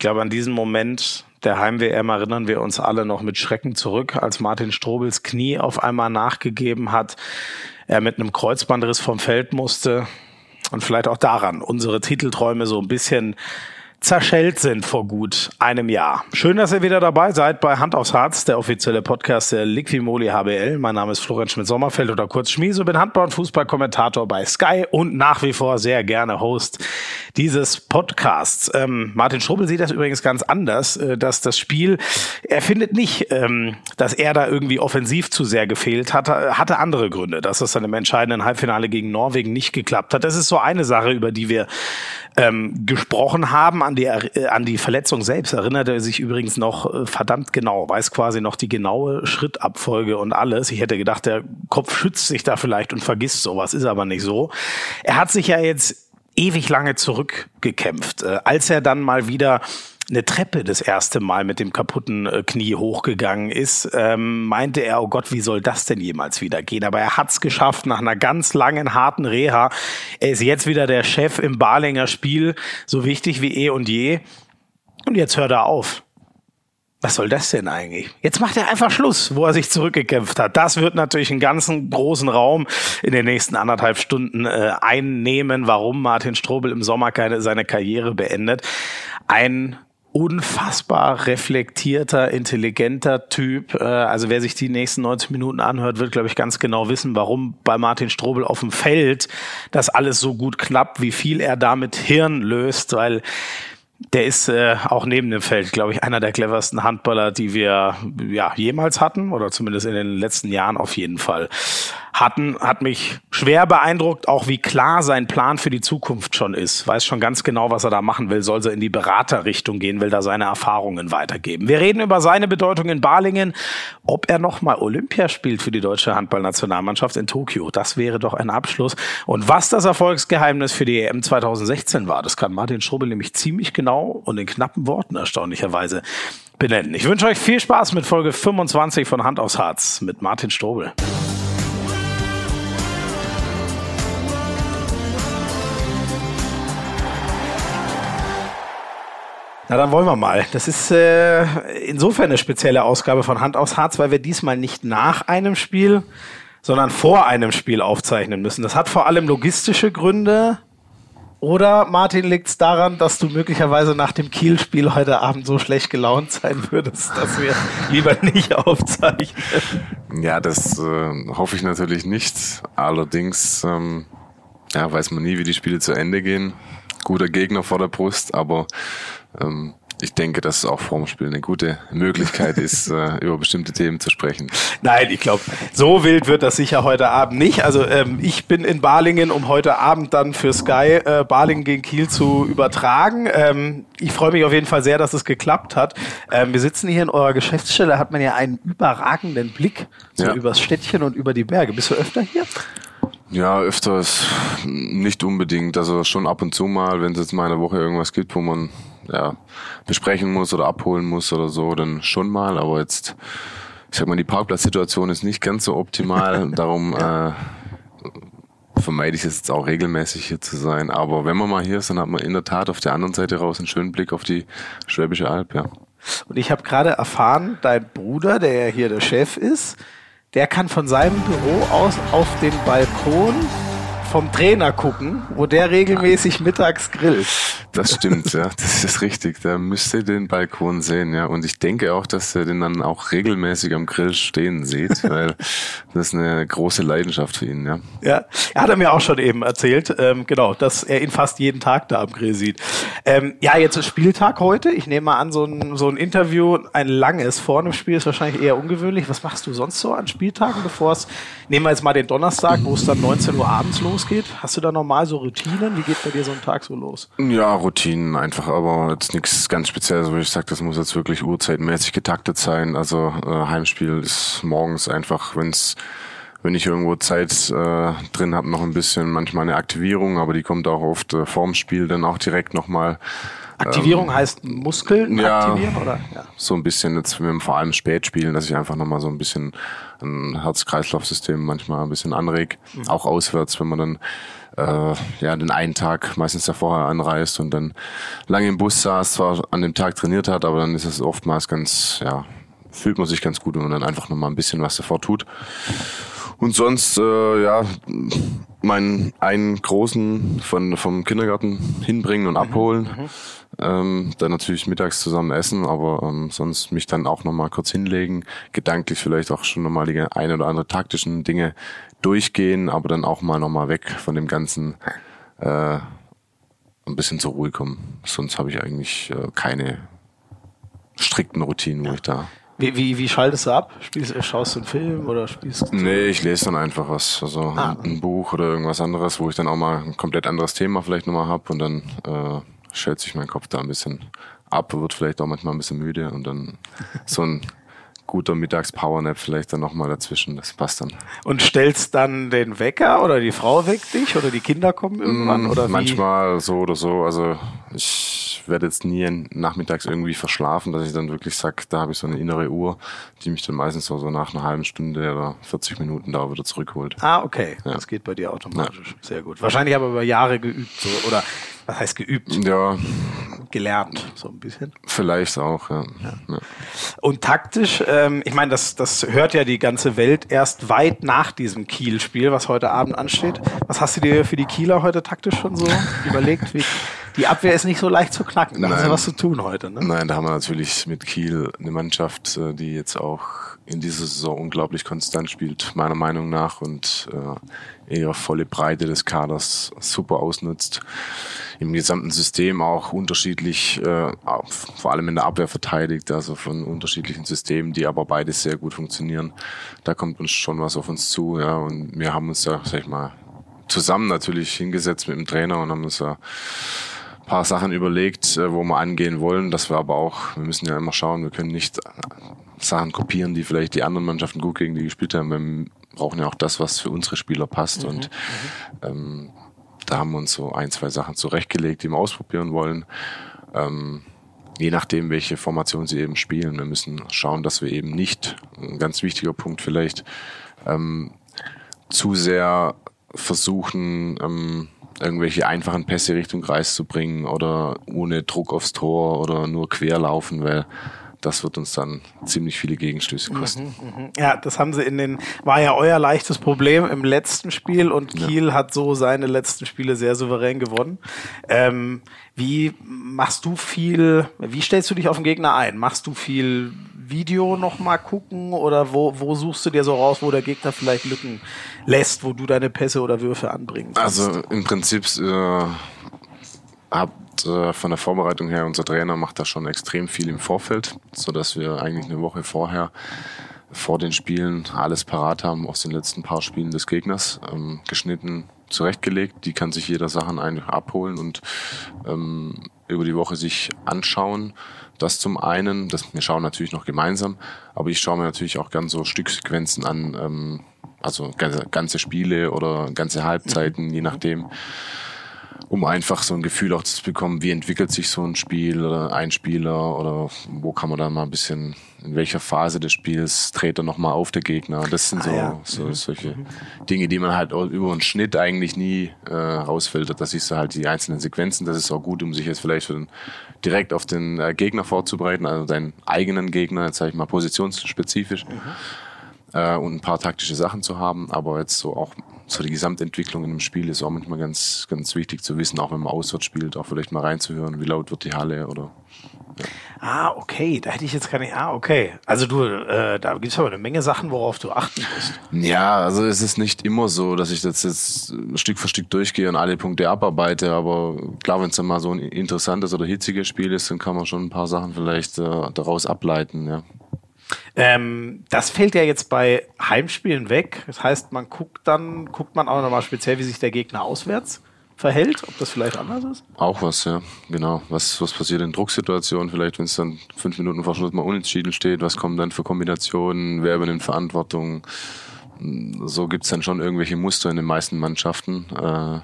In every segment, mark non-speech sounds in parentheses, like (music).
glaube, an diesen Moment der Heim-WM erinnern wir uns alle noch mit Schrecken zurück, als Martin Strobels Knie auf einmal nachgegeben hat, er mit einem Kreuzbandriss vom Feld musste. Und vielleicht auch daran unsere Titelträume so ein bisschen zerschellt sind vor gut einem Jahr. Schön, dass ihr wieder dabei seid bei Hand aufs Harz, der offizielle Podcast der Liquimoli HBL. Mein Name ist Florian Schmidt-Sommerfeld oder kurz Schmieso, bin Handball- und Fußballkommentator bei Sky und nach wie vor sehr gerne Host dieses Podcasts. Ähm, Martin Schrubbel sieht das übrigens ganz anders, äh, dass das Spiel, er findet nicht, ähm, dass er da irgendwie offensiv zu sehr gefehlt hatte, hatte andere Gründe, dass das dann im entscheidenden Halbfinale gegen Norwegen nicht geklappt hat. Das ist so eine Sache, über die wir ähm, gesprochen haben. An die, äh, an die Verletzung selbst erinnert er sich übrigens noch äh, verdammt genau, weiß quasi noch die genaue Schrittabfolge und alles. Ich hätte gedacht, der Kopf schützt sich da vielleicht und vergisst sowas, ist aber nicht so. Er hat sich ja jetzt ewig lange zurückgekämpft. Äh, als er dann mal wieder eine Treppe das erste Mal mit dem kaputten äh, Knie hochgegangen ist, ähm, meinte er, oh Gott, wie soll das denn jemals wieder gehen? Aber er hat's geschafft nach einer ganz langen, harten Reha. Er ist jetzt wieder der Chef im Balinger Spiel, so wichtig wie eh und je. Und jetzt hört er auf. Was soll das denn eigentlich? Jetzt macht er einfach Schluss, wo er sich zurückgekämpft hat. Das wird natürlich einen ganzen großen Raum in den nächsten anderthalb Stunden äh, einnehmen, warum Martin Strobel im Sommer keine, seine Karriere beendet. Ein unfassbar reflektierter, intelligenter Typ. Äh, also wer sich die nächsten 90 Minuten anhört, wird, glaube ich, ganz genau wissen, warum bei Martin Strobel auf dem Feld das alles so gut klappt, wie viel er damit Hirn löst, weil der ist äh, auch neben dem Feld, glaube ich, einer der cleversten Handballer, die wir ja jemals hatten oder zumindest in den letzten Jahren auf jeden Fall hatten, hat mich schwer beeindruckt, auch wie klar sein Plan für die Zukunft schon ist. Weiß schon ganz genau, was er da machen will. Soll er in die Beraterrichtung gehen, will da seine Erfahrungen weitergeben. Wir reden über seine Bedeutung in Balingen, ob er nochmal Olympia spielt für die deutsche Handballnationalmannschaft in Tokio. Das wäre doch ein Abschluss. Und was das Erfolgsgeheimnis für die EM 2016 war, das kann Martin Schrubbel nämlich ziemlich genau und in knappen Worten erstaunlicherweise benennen. Ich wünsche euch viel Spaß mit Folge 25 von Hand aufs Harz mit Martin Strobel. Na, dann wollen wir mal. Das ist äh, insofern eine spezielle Ausgabe von Hand aufs Harz, weil wir diesmal nicht nach einem Spiel, sondern vor einem Spiel aufzeichnen müssen. Das hat vor allem logistische Gründe. Oder, Martin, liegt es daran, dass du möglicherweise nach dem Kiel-Spiel heute Abend so schlecht gelaunt sein würdest, dass wir (laughs) lieber nicht aufzeichnen? Ja, das äh, hoffe ich natürlich nicht. Allerdings ähm, ja, weiß man nie, wie die Spiele zu Ende gehen. Guter Gegner vor der Brust, aber ähm, ich denke, dass es auch vorm Spiel eine gute Möglichkeit (laughs) ist, äh, über bestimmte Themen zu sprechen. Nein, ich glaube, so wild wird das sicher heute Abend nicht. Also ähm, ich bin in Balingen, um heute Abend dann für Sky äh, Balingen gegen Kiel zu übertragen. Ähm, ich freue mich auf jeden Fall sehr, dass es geklappt hat. Ähm, wir sitzen hier in eurer Geschäftsstelle, hat man ja einen überragenden Blick so ja. übers Städtchen und über die Berge. Bist du öfter hier? Ja, öfters nicht unbedingt. Also schon ab und zu mal, wenn es jetzt mal eine Woche irgendwas gibt, wo man ja, besprechen muss oder abholen muss oder so, dann schon mal. Aber jetzt, ich sag mal, die Parkplatzsituation ist nicht ganz so optimal. (laughs) Darum äh, vermeide ich es jetzt auch regelmäßig hier zu sein. Aber wenn man mal hier ist, dann hat man in der Tat auf der anderen Seite raus einen schönen Blick auf die Schwäbische Alb, ja. Und ich habe gerade erfahren, dein Bruder, der ja hier der Chef ist, der kann von seinem Büro aus auf den Balkon vom Trainer gucken, wo der regelmäßig mittags grillt. Das stimmt, ja, das ist richtig. Der müsste den Balkon sehen, ja. Und ich denke auch, dass er den dann auch regelmäßig am Grill stehen sieht, (laughs) weil das ist eine große Leidenschaft für ihn, ja. Ja, er hat er mir auch schon eben erzählt, ähm, genau, dass er ihn fast jeden Tag da am Grill sieht. Ähm, ja, jetzt ist Spieltag heute. Ich nehme mal an, so ein, so ein Interview, ein langes vor einem Spiel ist wahrscheinlich eher ungewöhnlich. Was machst du sonst so an Spieltagen, bevor es, nehmen wir jetzt mal den Donnerstag, wo es dann 19 Uhr abends los losgeht? Hast du da normal so Routinen? Wie geht bei dir so ein Tag so los? Ja, Routinen einfach, aber jetzt nichts ganz Spezielles, wo ich sage, das muss jetzt wirklich uhrzeitmäßig getaktet sein. Also äh, Heimspiel ist morgens einfach, wenn's wenn ich irgendwo Zeit äh, drin habe, noch ein bisschen manchmal eine Aktivierung, aber die kommt auch oft äh, vorm Spiel dann auch direkt nochmal. Aktivierung ähm, heißt Muskeln ja, aktivieren, oder? Ja. So ein bisschen jetzt mit vor allem Spätspielen, dass ich einfach nochmal so ein bisschen ein Herz-Kreislauf-System manchmal ein bisschen anreg. Mhm. Auch auswärts, wenn man dann äh, ja den einen Tag meistens ja vorher anreist und dann lange im Bus saß, zwar an dem Tag trainiert hat, aber dann ist es oftmals ganz, ja, fühlt man sich ganz gut, wenn man dann einfach nochmal ein bisschen was davor tut. Und sonst, äh, ja, meinen einen großen von, vom Kindergarten hinbringen und abholen. Mhm. Ähm, dann natürlich mittags zusammen essen, aber ähm, sonst mich dann auch nochmal kurz hinlegen, gedanklich vielleicht auch schon nochmal die ein oder andere taktischen Dinge durchgehen, aber dann auch mal nochmal weg von dem Ganzen äh, ein bisschen zur Ruhe kommen. Sonst habe ich eigentlich äh, keine strikten Routinen, wo ich da wie, wie, wie schaltest du ab? Spielst, schaust du einen Film oder spielst du? Nee, ich lese dann einfach was. Also ah. ein, Buch oder irgendwas anderes, wo ich dann auch mal ein komplett anderes Thema vielleicht nochmal hab und dann äh, schält sich mein Kopf da ein bisschen ab, wird vielleicht auch manchmal ein bisschen müde und dann so ein (laughs) guter Mittags-Powernap vielleicht dann nochmal dazwischen, das passt dann. Und stellst dann den Wecker oder die Frau weckt dich oder die Kinder kommen irgendwann? Mm, oder wie? Manchmal so oder so. Also ich werde jetzt nie nachmittags irgendwie verschlafen, dass ich dann wirklich sage, da habe ich so eine innere Uhr, die mich dann meistens so, so nach einer halben Stunde oder 40 Minuten da wieder zurückholt. Ah, okay. Ja. Das geht bei dir automatisch. Ja. Sehr gut. Wahrscheinlich aber über Jahre geübt so, oder was heißt geübt? Ja. Gelernt, so ein bisschen. Vielleicht auch, ja. ja. Und taktisch, ähm, ich meine, das, das hört ja die ganze Welt erst weit nach diesem Kiel-Spiel, was heute Abend ansteht. Was hast du dir für die Kieler heute taktisch schon so (laughs) überlegt? Wie, die Abwehr ist nicht so leicht zu knacken. Da hast du was zu tun heute, ne? Nein, da haben wir natürlich mit Kiel eine Mannschaft, äh, die jetzt auch in dieser Saison unglaublich konstant spielt, meiner Meinung nach, und äh, eher volle Breite des Kaders super ausnutzt. Im gesamten System auch unterschiedlich, äh, vor allem in der Abwehr verteidigt, also von unterschiedlichen Systemen, die aber beide sehr gut funktionieren. Da kommt uns schon was auf uns zu, ja, und wir haben uns ja, sag ich mal, zusammen natürlich hingesetzt mit dem Trainer und haben uns ja paar Sachen überlegt, äh, wo wir angehen wollen, dass wir aber auch, wir müssen ja immer schauen, wir können nicht Sachen kopieren, die vielleicht die anderen Mannschaften gut gegen die gespielt haben. Wir brauchen ja auch das, was für unsere Spieler passt. Mhm, und mhm. ähm, da haben wir uns so ein, zwei Sachen zurechtgelegt, die wir ausprobieren wollen. Ähm, je nachdem, welche Formation sie eben spielen. Wir müssen schauen, dass wir eben nicht, ein ganz wichtiger Punkt vielleicht, ähm, zu sehr versuchen, ähm, irgendwelche einfachen Pässe Richtung Kreis zu bringen oder ohne Druck aufs Tor oder nur quer laufen, weil das wird uns dann ziemlich viele Gegenstöße kosten. Mhm, mh. Ja, das haben sie in den, war ja euer leichtes Problem im letzten Spiel und Kiel ja. hat so seine letzten Spiele sehr souverän gewonnen. Ähm, wie machst du viel, wie stellst du dich auf den Gegner ein? Machst du viel Video nochmal gucken oder wo, wo suchst du dir so raus, wo der Gegner vielleicht Lücken lässt, wo du deine Pässe oder Würfe anbringen kannst? Also im Prinzip äh, äh, von der Vorbereitung her, unser Trainer macht da schon extrem viel im Vorfeld, so dass wir eigentlich eine Woche vorher vor den Spielen alles parat haben aus den letzten paar Spielen des Gegners, ähm, geschnitten, zurechtgelegt. Die kann sich jeder Sachen einfach abholen und ähm, über die Woche sich anschauen. Das zum einen, das, wir schauen natürlich noch gemeinsam, aber ich schaue mir natürlich auch gern so Stücksequenzen an, ähm, also ganze, ganze Spiele oder ganze Halbzeiten, je nachdem um einfach so ein Gefühl auch zu bekommen, wie entwickelt sich so ein Spiel oder ein Spieler oder wo kann man dann mal ein bisschen, in welcher Phase des Spiels dreht er nochmal auf der Gegner. Das sind ah, so, ja. so mhm. solche mhm. Dinge, die man halt über einen Schnitt eigentlich nie äh, rausfiltert. Das siehst du halt die einzelnen Sequenzen. Das ist auch gut, um sich jetzt vielleicht für den, direkt auf den äh, Gegner vorzubereiten, also deinen eigenen Gegner, jetzt sage ich mal positionsspezifisch. Mhm. Äh, und ein paar taktische Sachen zu haben, aber jetzt so auch so die Gesamtentwicklung in einem Spiel ist auch manchmal ganz, ganz wichtig zu wissen, auch wenn man auswärts spielt, auch vielleicht mal reinzuhören, wie laut wird die Halle oder. Ja. Ah, okay, da hätte ich jetzt gar nicht. Ah, okay. Also du, äh, da gibt es aber eine Menge Sachen, worauf du achten musst. Ja, also es ist nicht immer so, dass ich das jetzt Stück für Stück durchgehe und alle Punkte abarbeite, aber klar, wenn es dann mal so ein interessantes oder hitziges Spiel ist, dann kann man schon ein paar Sachen vielleicht äh, daraus ableiten, ja. Ähm, das fällt ja jetzt bei Heimspielen weg. Das heißt, man guckt dann, guckt man auch nochmal speziell, wie sich der Gegner auswärts verhält, ob das vielleicht anders ist? Auch was, ja, genau. Was, was passiert in Drucksituationen, vielleicht wenn es dann fünf Minuten vor Schluss mal unentschieden steht, was kommen dann für Kombinationen, wer übernimmt Verantwortung? So gibt's dann schon irgendwelche Muster in den meisten Mannschaften, äh,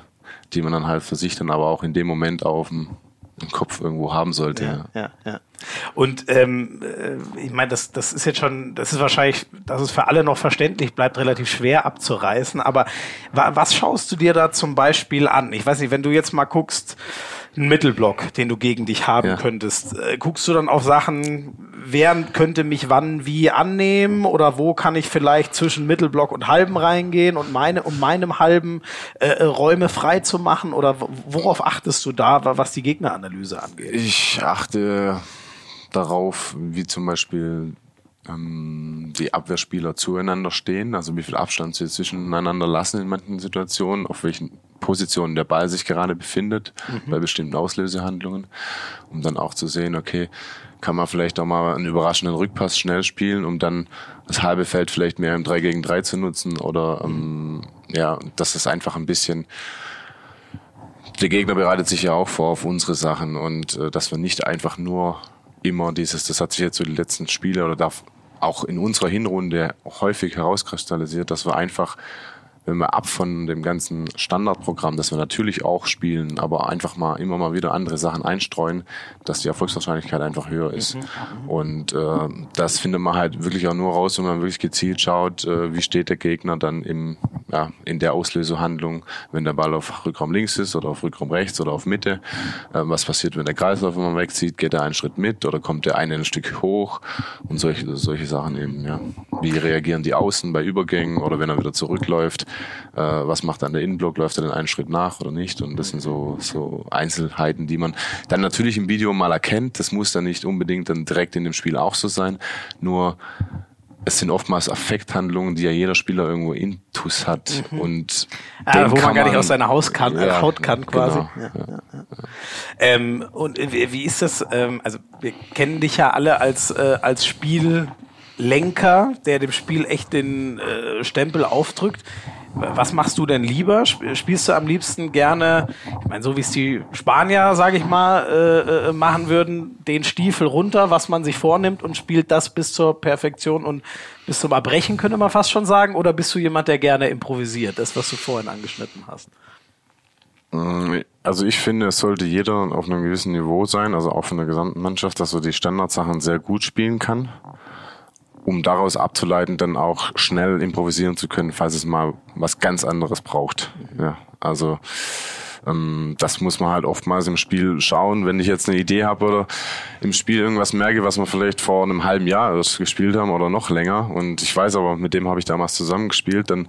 die man dann halt für sich dann aber auch in dem Moment auf dem im Kopf irgendwo haben sollte. Ja, ja, ja. Und ähm, äh, ich meine, das, das ist jetzt schon, das ist wahrscheinlich, dass es für alle noch verständlich bleibt, relativ schwer abzureißen. Aber wa was schaust du dir da zum Beispiel an? Ich weiß nicht, wenn du jetzt mal guckst, einen Mittelblock, den du gegen dich haben ja. könntest, äh, guckst du dann auf Sachen, wer könnte mich wann wie annehmen oder wo kann ich vielleicht zwischen Mittelblock und halben reingehen und meine, um meinem halben äh, Räume frei zu machen oder worauf achtest du da, was die Gegneranalyse angeht? Ich achte darauf, wie zum Beispiel ähm, die Abwehrspieler zueinander stehen, also wie viel Abstand sie zwischeneinander lassen in manchen Situationen, auf welchen Positionen der Ball sich gerade befindet mhm. bei bestimmten Auslösehandlungen, um dann auch zu sehen, okay, kann man vielleicht auch mal einen überraschenden Rückpass schnell spielen, um dann das halbe Feld vielleicht mehr im 3 gegen 3 zu nutzen oder ähm, ja, dass es einfach ein bisschen der Gegner bereitet sich ja auch vor auf unsere Sachen und äh, dass wir nicht einfach nur immer dieses, das hat sich jetzt so die letzten Spiele oder darf auch in unserer Hinrunde häufig herauskristallisiert, dass wir einfach wenn wir ab von dem ganzen Standardprogramm, das wir natürlich auch spielen, aber einfach mal immer mal wieder andere Sachen einstreuen, dass die Erfolgswahrscheinlichkeit einfach höher ist. Mhm. mhm. Und äh, das findet man halt wirklich auch nur raus, wenn man wirklich gezielt schaut, äh, wie steht der Gegner dann im, ja, in der Auslösehandlung, wenn der Ball auf Rückraum links ist oder auf Rückraum rechts oder auf Mitte. Äh, was passiert, wenn der Kreislauf immer wegzieht? Geht er einen Schritt mit oder kommt der eine ein Stück hoch? Und solche, solche Sachen eben, ja. Wie reagieren die Außen bei Übergängen oder wenn er wieder zurückläuft? Äh, was macht dann der Innenblock, läuft er den einen Schritt nach oder nicht? Und das sind so, so Einzelheiten, die man dann natürlich im Video mal erkennt. Das muss dann nicht unbedingt dann direkt in dem Spiel auch so sein. Nur es sind oftmals Affekthandlungen, die ja jeder Spieler irgendwo intus hat. Mhm. Und ah, wo man gar nicht aus seiner Haus kann, ja, Haut kann quasi. Genau, ja, ja. Ähm, und wie ist das? Ähm, also wir kennen dich ja alle als, äh, als Spiellenker, der dem Spiel echt den äh, Stempel aufdrückt was machst du denn lieber? Spielst du am liebsten gerne, ich meine, so wie es die Spanier, sage ich mal, äh, äh, machen würden, den Stiefel runter, was man sich vornimmt und spielt das bis zur Perfektion und bis zum Erbrechen, könnte man fast schon sagen? Oder bist du jemand, der gerne improvisiert, das, was du vorhin angeschnitten hast? Mm, also ich finde, es sollte jeder auf einem gewissen Niveau sein, also auch von der gesamten Mannschaft, dass er die Standardsachen sehr gut spielen kann um daraus abzuleiten, dann auch schnell improvisieren zu können, falls es mal was ganz anderes braucht. Ja, also ähm, das muss man halt oftmals im Spiel schauen. Wenn ich jetzt eine Idee habe oder im Spiel irgendwas merke, was wir vielleicht vor einem halben Jahr erst gespielt haben oder noch länger und ich weiß aber, mit dem habe ich damals zusammengespielt, dann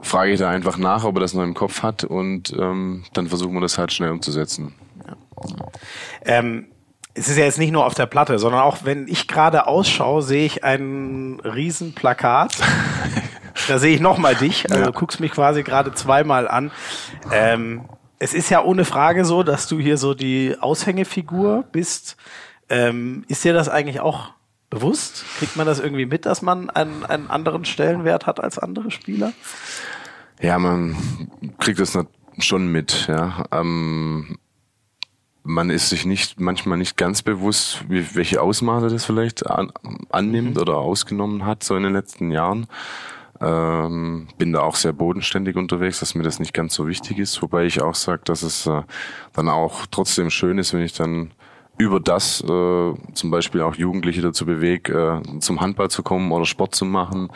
frage ich da einfach nach, ob er das noch im Kopf hat und ähm, dann versuchen wir das halt schnell umzusetzen. Ja. Ähm es ist ja jetzt nicht nur auf der Platte, sondern auch wenn ich gerade ausschaue, sehe ich ein riesen Plakat. (laughs) da sehe ich nochmal dich. Also ja. du guckst mich quasi gerade zweimal an. Ähm, es ist ja ohne Frage so, dass du hier so die Aushängefigur bist. Ähm, ist dir das eigentlich auch bewusst? Kriegt man das irgendwie mit, dass man einen, einen anderen Stellenwert hat als andere Spieler? Ja, man kriegt das schon mit, ja. Ähm, man ist sich nicht manchmal nicht ganz bewusst, wie, welche Ausmaße das vielleicht an, annimmt mhm. oder ausgenommen hat so in den letzten Jahren. Ähm, bin da auch sehr bodenständig unterwegs, dass mir das nicht ganz so wichtig ist, wobei ich auch sage, dass es äh, dann auch trotzdem schön ist, wenn ich dann über das äh, zum Beispiel auch Jugendliche dazu bewege, äh, zum Handball zu kommen oder Sport zu machen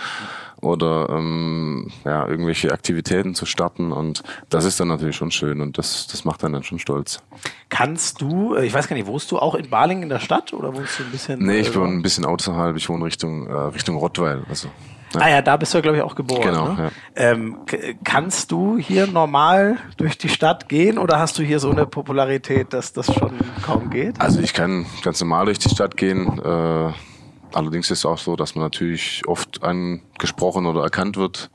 oder ähm, ja, irgendwelche Aktivitäten zu starten. Und das ist dann natürlich schon schön und das, das macht dann, dann schon stolz. Kannst du, äh, ich weiß gar nicht, wohnst du auch in Balingen in der Stadt oder wohnst du ein bisschen? Nee, ich äh, wohne ein bisschen außerhalb, ich wohne Richtung, äh, Richtung Rottweil. Also. Ja. Ah ja, da bist du, glaube ich, auch geboren. Genau. Ne? Ja. Ähm, kannst du hier normal durch die Stadt gehen oder hast du hier so eine Popularität, dass das schon kaum geht? Also ich kann ganz normal durch die Stadt gehen. Äh, Allerdings ist es auch so, dass man natürlich oft angesprochen oder erkannt wird,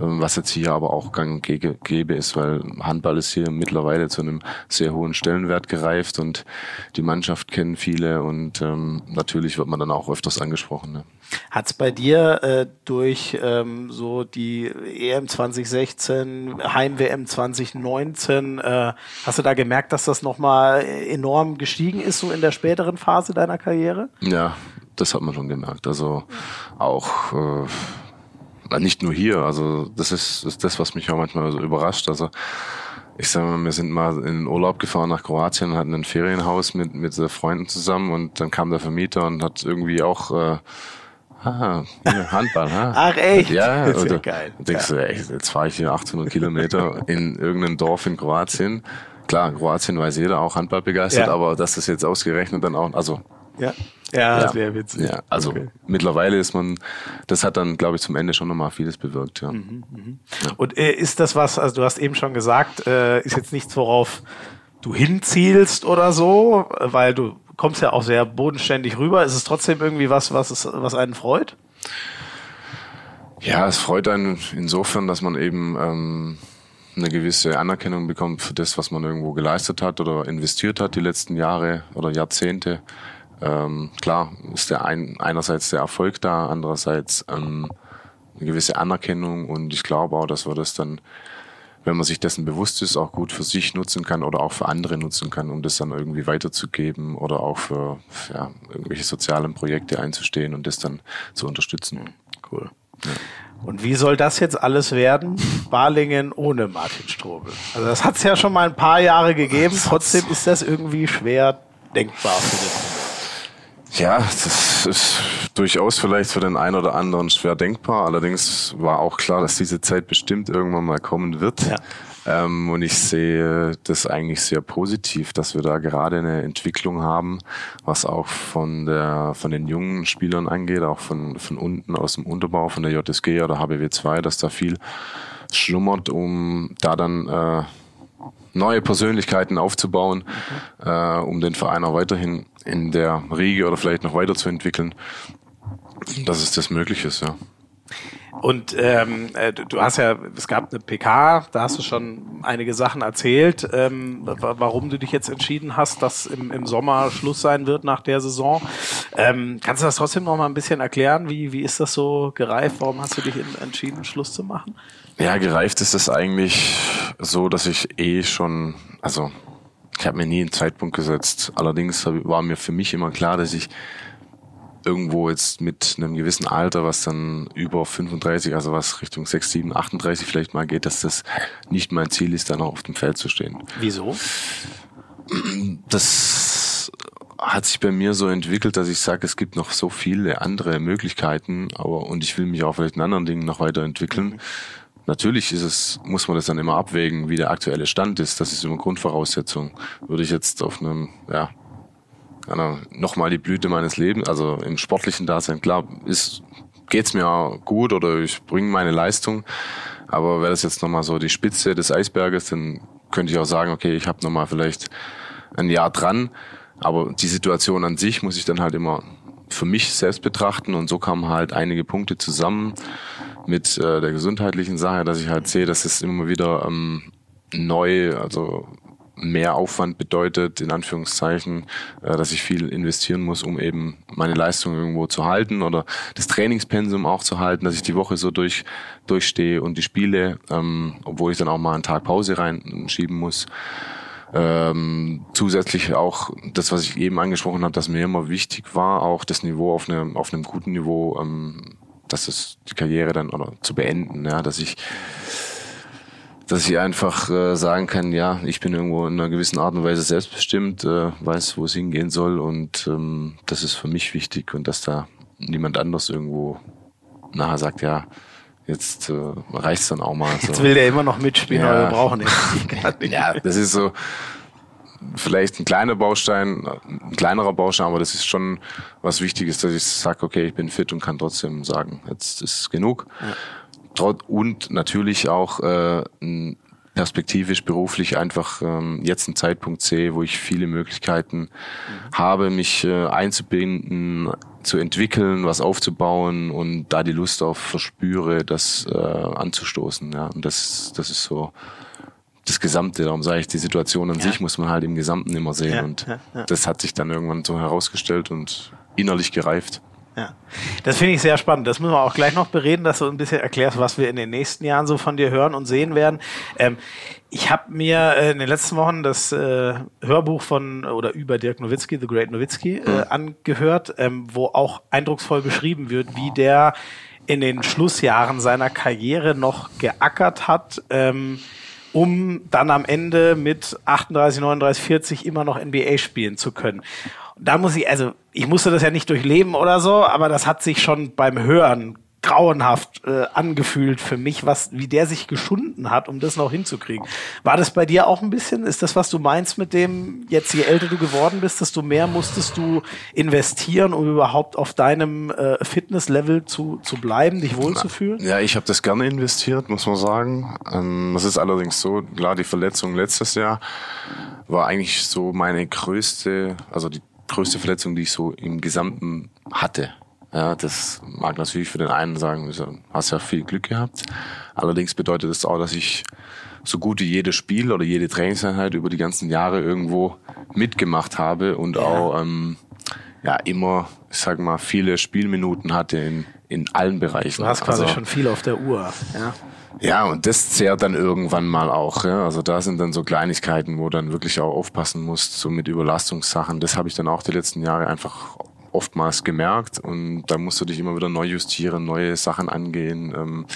ähm, was jetzt hier aber auch gang und gäbe ist, weil Handball ist hier mittlerweile zu einem sehr hohen Stellenwert gereift und die Mannschaft kennen viele und ähm, natürlich wird man dann auch öfters angesprochen. Ne? Hat es bei dir äh, durch ähm, so die EM 2016, Heim-WM 2019, äh, hast du da gemerkt, dass das nochmal enorm gestiegen ist, so in der späteren Phase deiner Karriere? Ja, das hat man schon gemerkt. Also auch äh, nicht nur hier, also das ist, ist das, was mich auch manchmal so überrascht. Also ich sag mal, wir sind mal in den Urlaub gefahren nach Kroatien, hatten ein Ferienhaus mit, mit Freunden zusammen und dann kam der Vermieter und hat irgendwie auch äh, Ah, Handball, ha? (laughs) Ach echt? Ja, das ist ja geil. denkst du, ey, jetzt fahre ich hier 800 Kilometer in irgendein Dorf in Kroatien. Klar, Kroatien weiß jeder, auch Handball begeistert, Ja. aber dass das jetzt ausgerechnet dann auch, also Ja, ja, ja, sehr witzig. Ja, also Okay. mittlerweile ist man, das hat dann, glaube ich, zum Ende schon nochmal vieles bewirkt, ja. Mhm. Und äh, ist das was, also du hast eben schon gesagt, äh, ist jetzt nichts, worauf du hinzielst oder so, weil du kommst ja auch sehr bodenständig rüber. Ist es trotzdem irgendwie was, was, es, was einen freut? Ja, es freut einen insofern, dass man eben ähm, eine gewisse Anerkennung bekommt für das, was man irgendwo geleistet hat oder investiert hat die letzten Jahre oder Jahrzehnte. Ähm, klar ist der ein, einerseits der Erfolg da, andererseits ähm, eine gewisse Anerkennung und ich glaube auch, dass wir das dann, wenn man sich dessen bewusst ist, auch gut für sich nutzen kann oder auch für andere nutzen kann, um das dann irgendwie weiterzugeben oder auch für ja, irgendwelche sozialen Projekte einzustehen und das dann zu unterstützen. Cool. Und wie soll das jetzt alles werden? Balingen ohne Martin Strobel. Also das hat es ja schon mal ein paar Jahre gegeben. Trotzdem ist das irgendwie schwer denkbar für dich. Ja, das ist durchaus vielleicht für den einen oder anderen schwer denkbar. Allerdings war auch klar, dass diese Zeit bestimmt irgendwann mal kommen wird. Ja. Ähm, und ich sehe das eigentlich sehr positiv, dass wir da gerade eine Entwicklung haben, was auch von der von den jungen Spielern angeht, auch von von unten aus dem Unterbau, von der JSG oder HBW 2, dass da viel schlummert, um da dann äh, neue Persönlichkeiten aufzubauen, äh, um den Verein auch weiterhin in der Riege oder vielleicht noch weiterzuentwickeln, dass es das möglich ist, ja. Und ähm, äh, du hast ja, es gab eine PK, da hast du schon einige Sachen erzählt, ähm, wa- warum du dich jetzt entschieden hast, dass im, im Sommer Schluss sein wird nach der Saison. Ähm, kannst du das trotzdem noch mal ein bisschen erklären? Wie, wie ist das so gereift? Warum hast du dich entschieden, Schluss zu machen? Ja, gereift ist es eigentlich so, dass ich eh schon, also ich habe mir nie einen Zeitpunkt gesetzt. Allerdings war mir für mich immer klar, dass ich irgendwo jetzt mit einem gewissen Alter, was dann über 35, also was Richtung 6, 7, 38 vielleicht mal geht, dass das nicht mein Ziel ist, dann auch auf dem Feld zu stehen. Wieso? Das hat sich bei mir so entwickelt, dass ich sage, es gibt noch so viele andere Möglichkeiten, aber und ich will mich auch vielleicht in anderen Dingen noch weiterentwickeln. Natürlich ist es, muss man das dann immer abwägen, wie der aktuelle Stand ist. Das ist immer Grundvoraussetzung. Würde ich jetzt auf einem, ja, nochmal die Blüte meines Lebens, also im sportlichen Dasein, klar, ist, geht's mir gut oder ich bringe meine Leistung. Aber wäre das jetzt nochmal so die Spitze des Eisberges, dann könnte ich auch sagen, okay, ich habe nochmal vielleicht ein Jahr dran. Aber die Situation an sich muss ich dann halt immer für mich selbst betrachten und so kamen halt einige Punkte zusammen mit äh, der gesundheitlichen Sache, dass ich halt sehe, dass es immer wieder ähm, neu, also mehr Aufwand bedeutet, in Anführungszeichen, äh, dass ich viel investieren muss, um eben meine Leistung irgendwo zu halten oder das Trainingspensum auch zu halten, dass ich die Woche so durch, durchstehe und die Spiele, ähm, obwohl ich dann auch mal einen Tag Pause reinschieben muss. Ähm, zusätzlich auch das, was ich eben angesprochen habe, dass mir immer wichtig war, auch das Niveau auf einem, auf einem guten Niveau, ähm, dass es die Karriere dann oder zu beenden, ja, dass ich dass ich einfach äh, sagen kann, ja, ich bin irgendwo in einer gewissen Art und Weise selbstbestimmt, äh, weiß, wo es hingehen soll und ähm, das ist für mich wichtig und dass da niemand anders irgendwo nachher sagt, ja, jetzt äh, reicht's dann auch mal. So. Jetzt will der immer noch mitspielen, Ja. aber wir brauchen ihn. (laughs) Ja, das ist so vielleicht ein kleiner Baustein, ein kleinerer Baustein, aber das ist schon was Wichtiges, dass ich sage, okay, ich bin fit und kann trotzdem sagen, jetzt ist genug. Trot- Und natürlich auch äh, perspektivisch beruflich einfach ähm, jetzt einen Zeitpunkt sehe, wo ich viele Möglichkeiten habe, mich äh, einzubinden, zu entwickeln, was aufzubauen und da die Lust auf verspüre, das äh, anzustoßen. Ja, und das, das ist so das Gesamte. Darum sage ich, die Situation an Ja. sich muss man halt im Gesamten immer sehen. Ja, und ja, das hat sich dann irgendwann so herausgestellt und innerlich gereift. Ja. Das finde ich sehr spannend. Das müssen wir auch gleich noch bereden, dass du ein bisschen erklärst, was wir in den nächsten Jahren so von dir hören und sehen werden. Ähm, ich habe mir äh, in den letzten Wochen das äh, Hörbuch von oder über Dirk Nowitzki, The Great Nowitzki, äh, angehört, ähm, wo auch eindrucksvoll beschrieben wird, wie der in den Schlussjahren seiner Karriere noch geackert hat. Ähm, um dann am Ende mit 38, 39, 40 immer noch NBA spielen zu können. Da muss ich, also ich musste das ja nicht durchleben oder so, aber das hat sich schon beim Hören grauenhaft äh, angefühlt für mich, was, wie der sich geschunden hat, um das noch hinzukriegen. War das bei dir auch ein bisschen? Ist das, was du meinst mit dem, jetzt je älter du geworden bist, desto mehr musstest du investieren, um überhaupt auf deinem äh, Fitnesslevel zu, zu bleiben, dich wohlzufühlen? Ja, ich habe das gerne investiert, muss man sagen. Ähm, das ist allerdings so, klar, die Verletzung letztes Jahr war eigentlich so meine größte, also die größte Verletzung, die ich so im Gesamten hatte. Ja, das mag natürlich für den einen sagen, du hast ja viel Glück gehabt. Allerdings bedeutet das auch, dass ich so gut wie jedes Spiel oder jede Trainingseinheit über die ganzen Jahre irgendwo mitgemacht habe und ja. auch ähm, ja immer, ich sag mal, viele Spielminuten hatte in, in allen Bereichen. Du hast quasi also, schon viel auf der Uhr, ja. Ja, und das zehrt dann irgendwann mal auch. Ja. Also da sind dann so Kleinigkeiten, wo dann wirklich auch aufpassen musst, so mit Überlastungssachen. Das habe ich dann auch die letzten Jahre einfach oftmals gemerkt und da musst du dich immer wieder neu justieren, neue Sachen angehen. Ähm,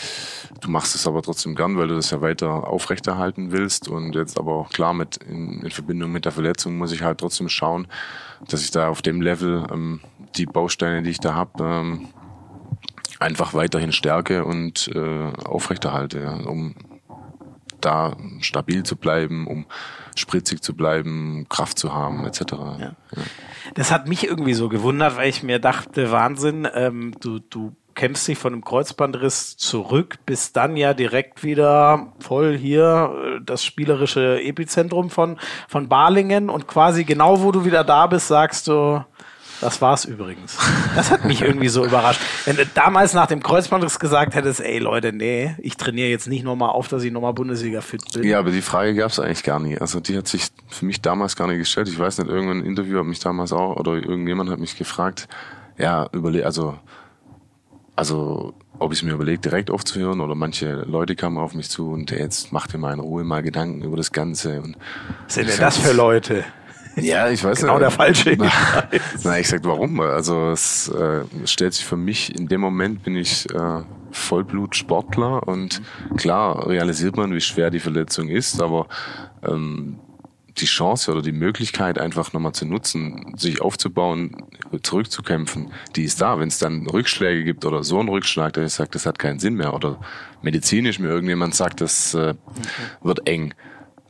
du machst es aber trotzdem gern, weil du das ja weiter aufrechterhalten willst und jetzt aber auch klar mit in, in Verbindung mit der Verletzung muss ich halt trotzdem schauen, dass ich da auf dem Level ähm, die Bausteine, die ich da habe, ähm, einfach weiterhin stärke und äh, aufrechterhalte, ja, um da stabil zu bleiben, um spritzig zu bleiben, Kraft zu haben, etc. Ja. Ja. Das hat mich irgendwie so gewundert, weil ich mir dachte, Wahnsinn, ähm, du, du kämpfst dich von einem Kreuzbandriss zurück, bist dann ja direkt wieder voll hier äh, das spielerische Epizentrum von, von Balingen und quasi genau wo du wieder da bist, sagst du, das war's übrigens. Das hat mich irgendwie so überrascht. Wenn du damals nach dem Kreuzbandriss gesagt hättest, ey Leute, nee, ich trainiere jetzt nicht nochmal auf, dass ich nochmal Bundesliga fit bin. Ja, aber die Frage gab's eigentlich gar nicht. Also die hat sich für mich damals gar nicht gestellt. Ich weiß nicht, irgendein Interview hat mich damals auch, oder irgendjemand hat mich gefragt, ja, überle also, also, ob ich es mir überlegt, direkt aufzuhören oder manche Leute kamen auf mich zu und jetzt mach dir mal in Ruhe mal Gedanken über das Ganze. Und Was sind denn das für Leute? Ja, ich weiß genau nicht. der falsche. Na, na, ich sag warum. Also es äh, stellt sich für mich, in dem Moment bin ich äh, Vollblutsportler und klar realisiert man, wie schwer die Verletzung ist, aber ähm, die Chance oder die Möglichkeit einfach nochmal zu nutzen, sich aufzubauen, zurückzukämpfen, die ist da. Wenn es dann Rückschläge gibt oder so einen Rückschlag, der ich sage, das hat keinen Sinn mehr oder medizinisch mir irgendjemand sagt, das äh, wird eng,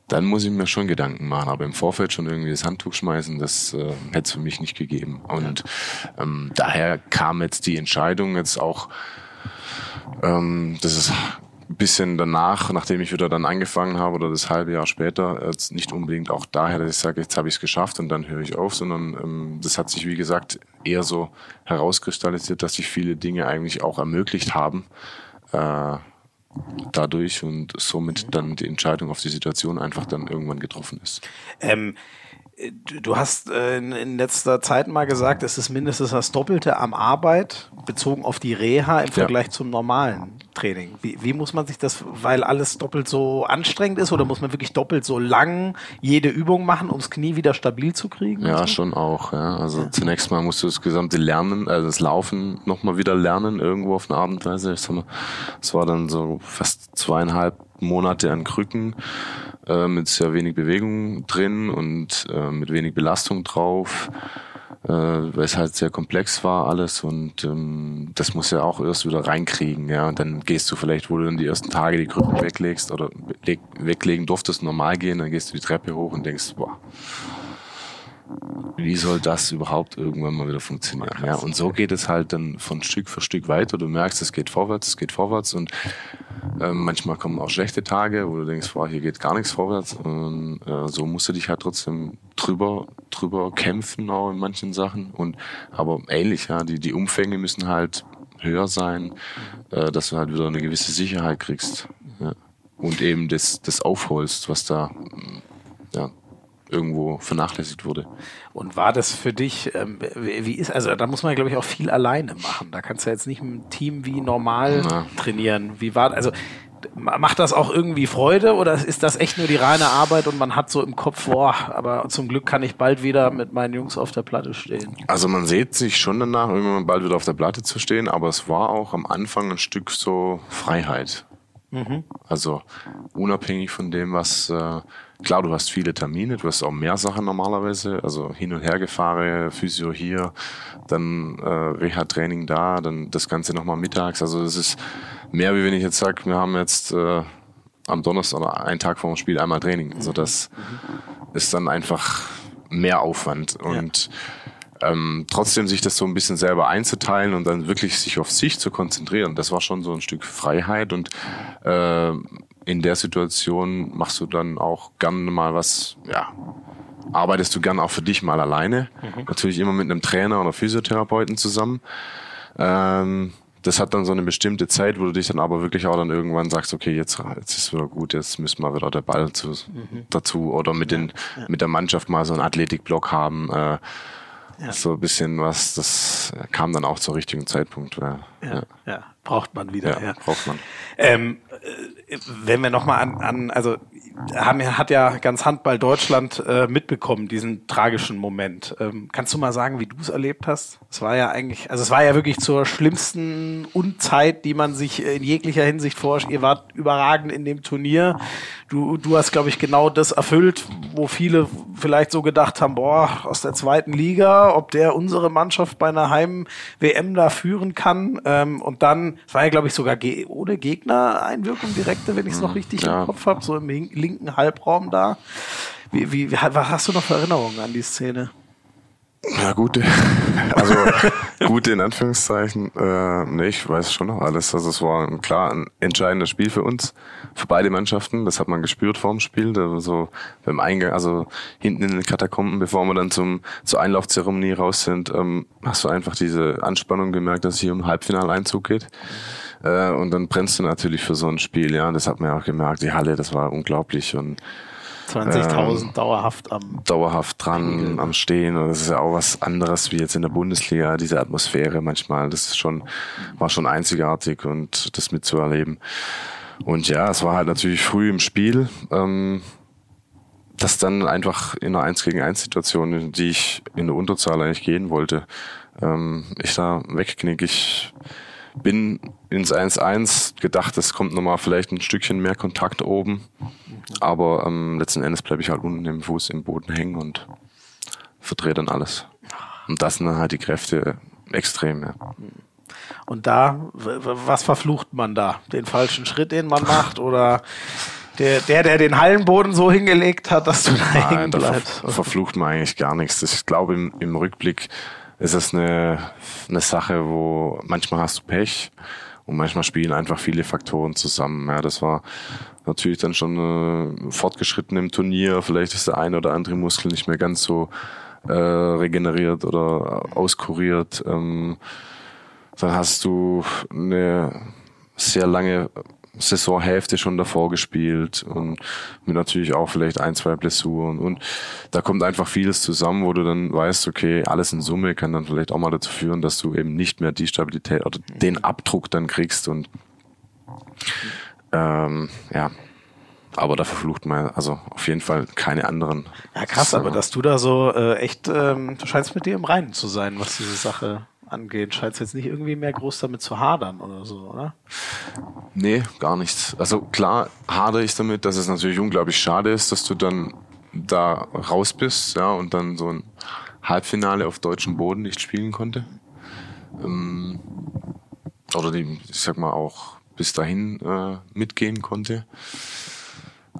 dann muss ich mir schon Gedanken machen. Aber im Vorfeld schon irgendwie das Handtuch schmeißen, das äh, hätte es für mich nicht gegeben. Und ähm, daher kam jetzt die Entscheidung jetzt auch, ähm, das ist ein bisschen danach, nachdem ich wieder dann angefangen habe oder das halbe Jahr später, jetzt nicht unbedingt auch daher, dass ich sage, jetzt habe ich es geschafft und dann höre ich auf, sondern ähm, das hat sich, wie gesagt, eher so herauskristallisiert, dass sich viele Dinge eigentlich auch ermöglicht haben. Äh, dadurch und somit dann die Entscheidung auf die Situation einfach dann irgendwann getroffen ist. Ähm, Du hast äh, in letzter Zeit mal gesagt, es ist mindestens das Doppelte am Arbeit bezogen auf die Reha im Vergleich ja. zum normalen Training. Wie, wie muss man sich das, weil alles doppelt so anstrengend ist oder muss man wirklich doppelt so lang jede Übung machen, ums Knie wieder stabil zu kriegen? Ja, so? schon auch. Ja. Also ja. zunächst mal musst du das gesamte Lernen, also das Laufen nochmal wieder lernen irgendwo auf eine Art und Weise. Ich sag mal, es war dann so fast zweieinhalb Monate an Krücken äh, mit sehr wenig Bewegung drin und äh, mit wenig Belastung drauf, äh, weil es halt sehr komplex war alles und ähm, das muss ja auch erst wieder reinkriegen, ja. Und dann gehst du vielleicht, wo du dann die ersten Tage die Krücken weglegst oder weglegen durftest, normal gehen, dann gehst du die Treppe hoch und denkst, boah, wie soll das überhaupt irgendwann mal wieder funktionieren? Ja, und so geht es halt dann von Stück für Stück weiter. Du merkst, es geht vorwärts, es geht vorwärts und äh, manchmal kommen auch schlechte Tage, wo du denkst, boah, hier geht gar nichts vorwärts. Und äh, so musst du dich halt trotzdem drüber, drüber kämpfen, auch in manchen Sachen. Und aber ähnlich, ja, die, die Umfänge müssen halt höher sein, äh, dass du halt wieder eine gewisse Sicherheit kriegst. Ja. Und eben das, das aufholst, was da ja, irgendwo vernachlässigt wurde. Und war das für dich, ähm, wie ist, also da muss man, glaube ich, auch viel alleine machen. Da kannst du jetzt nicht im Team wie normal Na. trainieren. Wie war, also macht das auch irgendwie Freude oder ist das echt nur die reine Arbeit und man hat so im Kopf, boah, aber zum Glück kann ich bald wieder mit meinen Jungs auf der Platte stehen? Also man sieht sich schon danach, irgendwann bald wieder auf der Platte zu stehen, aber es war auch am Anfang ein Stück so Freiheit. Mhm. Also unabhängig von dem, was äh, klar, du hast viele Termine, du hast auch mehr Sachen normalerweise, also hin und her gefahren, Physio hier, dann äh, Reha-Training da, dann das Ganze nochmal mittags. Also das ist mehr, wie wenn ich jetzt sage, wir haben jetzt äh, am Donnerstag oder einen Tag vor dem Spiel einmal Training. Also das mhm. ist dann einfach mehr Aufwand und ja ähm, trotzdem sich das so ein bisschen selber einzuteilen und dann wirklich sich auf sich zu konzentrieren, das war schon so ein Stück Freiheit und äh, in der Situation machst du dann auch gern mal was, ja, arbeitest du gern auch für dich mal alleine. Mhm. Natürlich immer mit einem Trainer oder Physiotherapeuten zusammen. Ähm, das hat dann so eine bestimmte Zeit, wo du dich dann aber wirklich auch dann irgendwann sagst, okay, jetzt, jetzt ist wieder gut, jetzt müssen wir wieder der Ball zu, mhm. dazu oder mit den, ja. mit der Mannschaft mal so einen Athletikblock haben. Äh, ja. So ein bisschen was, das kam dann auch zum richtigen Zeitpunkt. Ja, ja, ja. Braucht man wieder. Ja, braucht man. Ähm, äh, wenn wir nochmal an, an, also haben, hat ja ganz Handball Deutschland äh, mitbekommen, diesen tragischen Moment. Ähm, kannst du mal sagen, wie du es erlebt hast? Es war ja eigentlich, also es war ja wirklich zur schlimmsten Unzeit, die man sich in jeglicher Hinsicht vorstellt. Ihr wart überragend in dem Turnier. Du, du hast, glaube ich, genau das erfüllt, wo viele vielleicht so gedacht haben, boah, aus der zweiten Liga, ob der unsere Mannschaft bei einer Heim-WM da führen kann. Ähm, und dann, es war ja, glaube ich, sogar ge ohne Gegner-Einwirkung direkte, wenn ich es noch hm, richtig ja. im Kopf habe, so im linken Halbraum da. Wie, wie, wie, was hast du noch für Erinnerungen an die Szene? Ja, gute. (laughs) Also gute in Anführungszeichen. Äh, nee, ich weiß schon noch alles. Also es war ein, klar ein entscheidendes Spiel für uns, für beide Mannschaften. Das hat man gespürt vor dem Spiel. So beim Eingang, also hinten in den Katakomben, bevor wir dann zum zur Einlaufzeremonie raus sind, ähm, hast du einfach diese Anspannung gemerkt, dass es hier um Halbfinaleinzug geht. Äh, und dann brennst du natürlich für so ein Spiel. Ja, das hat man ja auch gemerkt. Die Halle, das war unglaublich und 20.000 ähm, dauerhaft am dauerhaft dran Spiegel. am Stehen und das ist ja auch was anderes wie jetzt in der Bundesliga diese Atmosphäre manchmal das ist schon war schon einzigartig und das mitzuerleben und ja es war halt natürlich früh im Spiel ähm, dass dann einfach in einer 1 gegen 1 Situation, in die ich in der Unterzahl eigentlich gehen wollte, ähm, ich da wegknick. Ich bin ins 1-1 gedacht, es kommt nochmal vielleicht ein Stückchen mehr Kontakt oben. Aber ähm, letzten Endes bleibe ich halt unten im Fuß im Boden hängen und verdrehe dann alles. Und das sind dann halt die Kräfte extrem, ja. Und da, was verflucht man da? Den falschen Schritt, den man macht oder der, der, der den Hallenboden so hingelegt hat, dass du da Nein, hängen bleibst? Da ver verflucht man eigentlich gar nichts. Ich glaube, im, im Rückblick ist es eine, eine Sache, wo manchmal hast du Pech und manchmal spielen einfach viele Faktoren zusammen. Ja, das war natürlich dann schon äh, fortgeschritten im Turnier. Vielleicht ist der eine oder andere Muskel nicht mehr ganz so äh, regeneriert oder auskuriert. Ähm, dann hast du eine sehr lange Saisonhälfte schon davor gespielt und mit natürlich auch vielleicht ein, zwei Blessuren. Und da kommt einfach vieles zusammen, wo du dann weißt, okay, alles in Summe kann dann vielleicht auch mal dazu führen, dass du eben nicht mehr die Stabilität oder den Abdruck dann kriegst und ähm, ja, aber da verflucht man also auf jeden Fall keine anderen. Ja, krass, aber dass du da so äh, echt, ähm, du scheinst mit dir im Reinen zu sein, was diese Sache angeht. Scheinst jetzt nicht irgendwie mehr groß damit zu hadern oder so, oder? Nee, gar nichts. Also klar hadere ich damit, dass es natürlich unglaublich schade ist, dass du dann da raus bist, ja, und dann so ein Halbfinale auf deutschem Boden nicht spielen konnte. Ähm, oder die, ich sag mal, auch bis dahin äh, mitgehen konnte.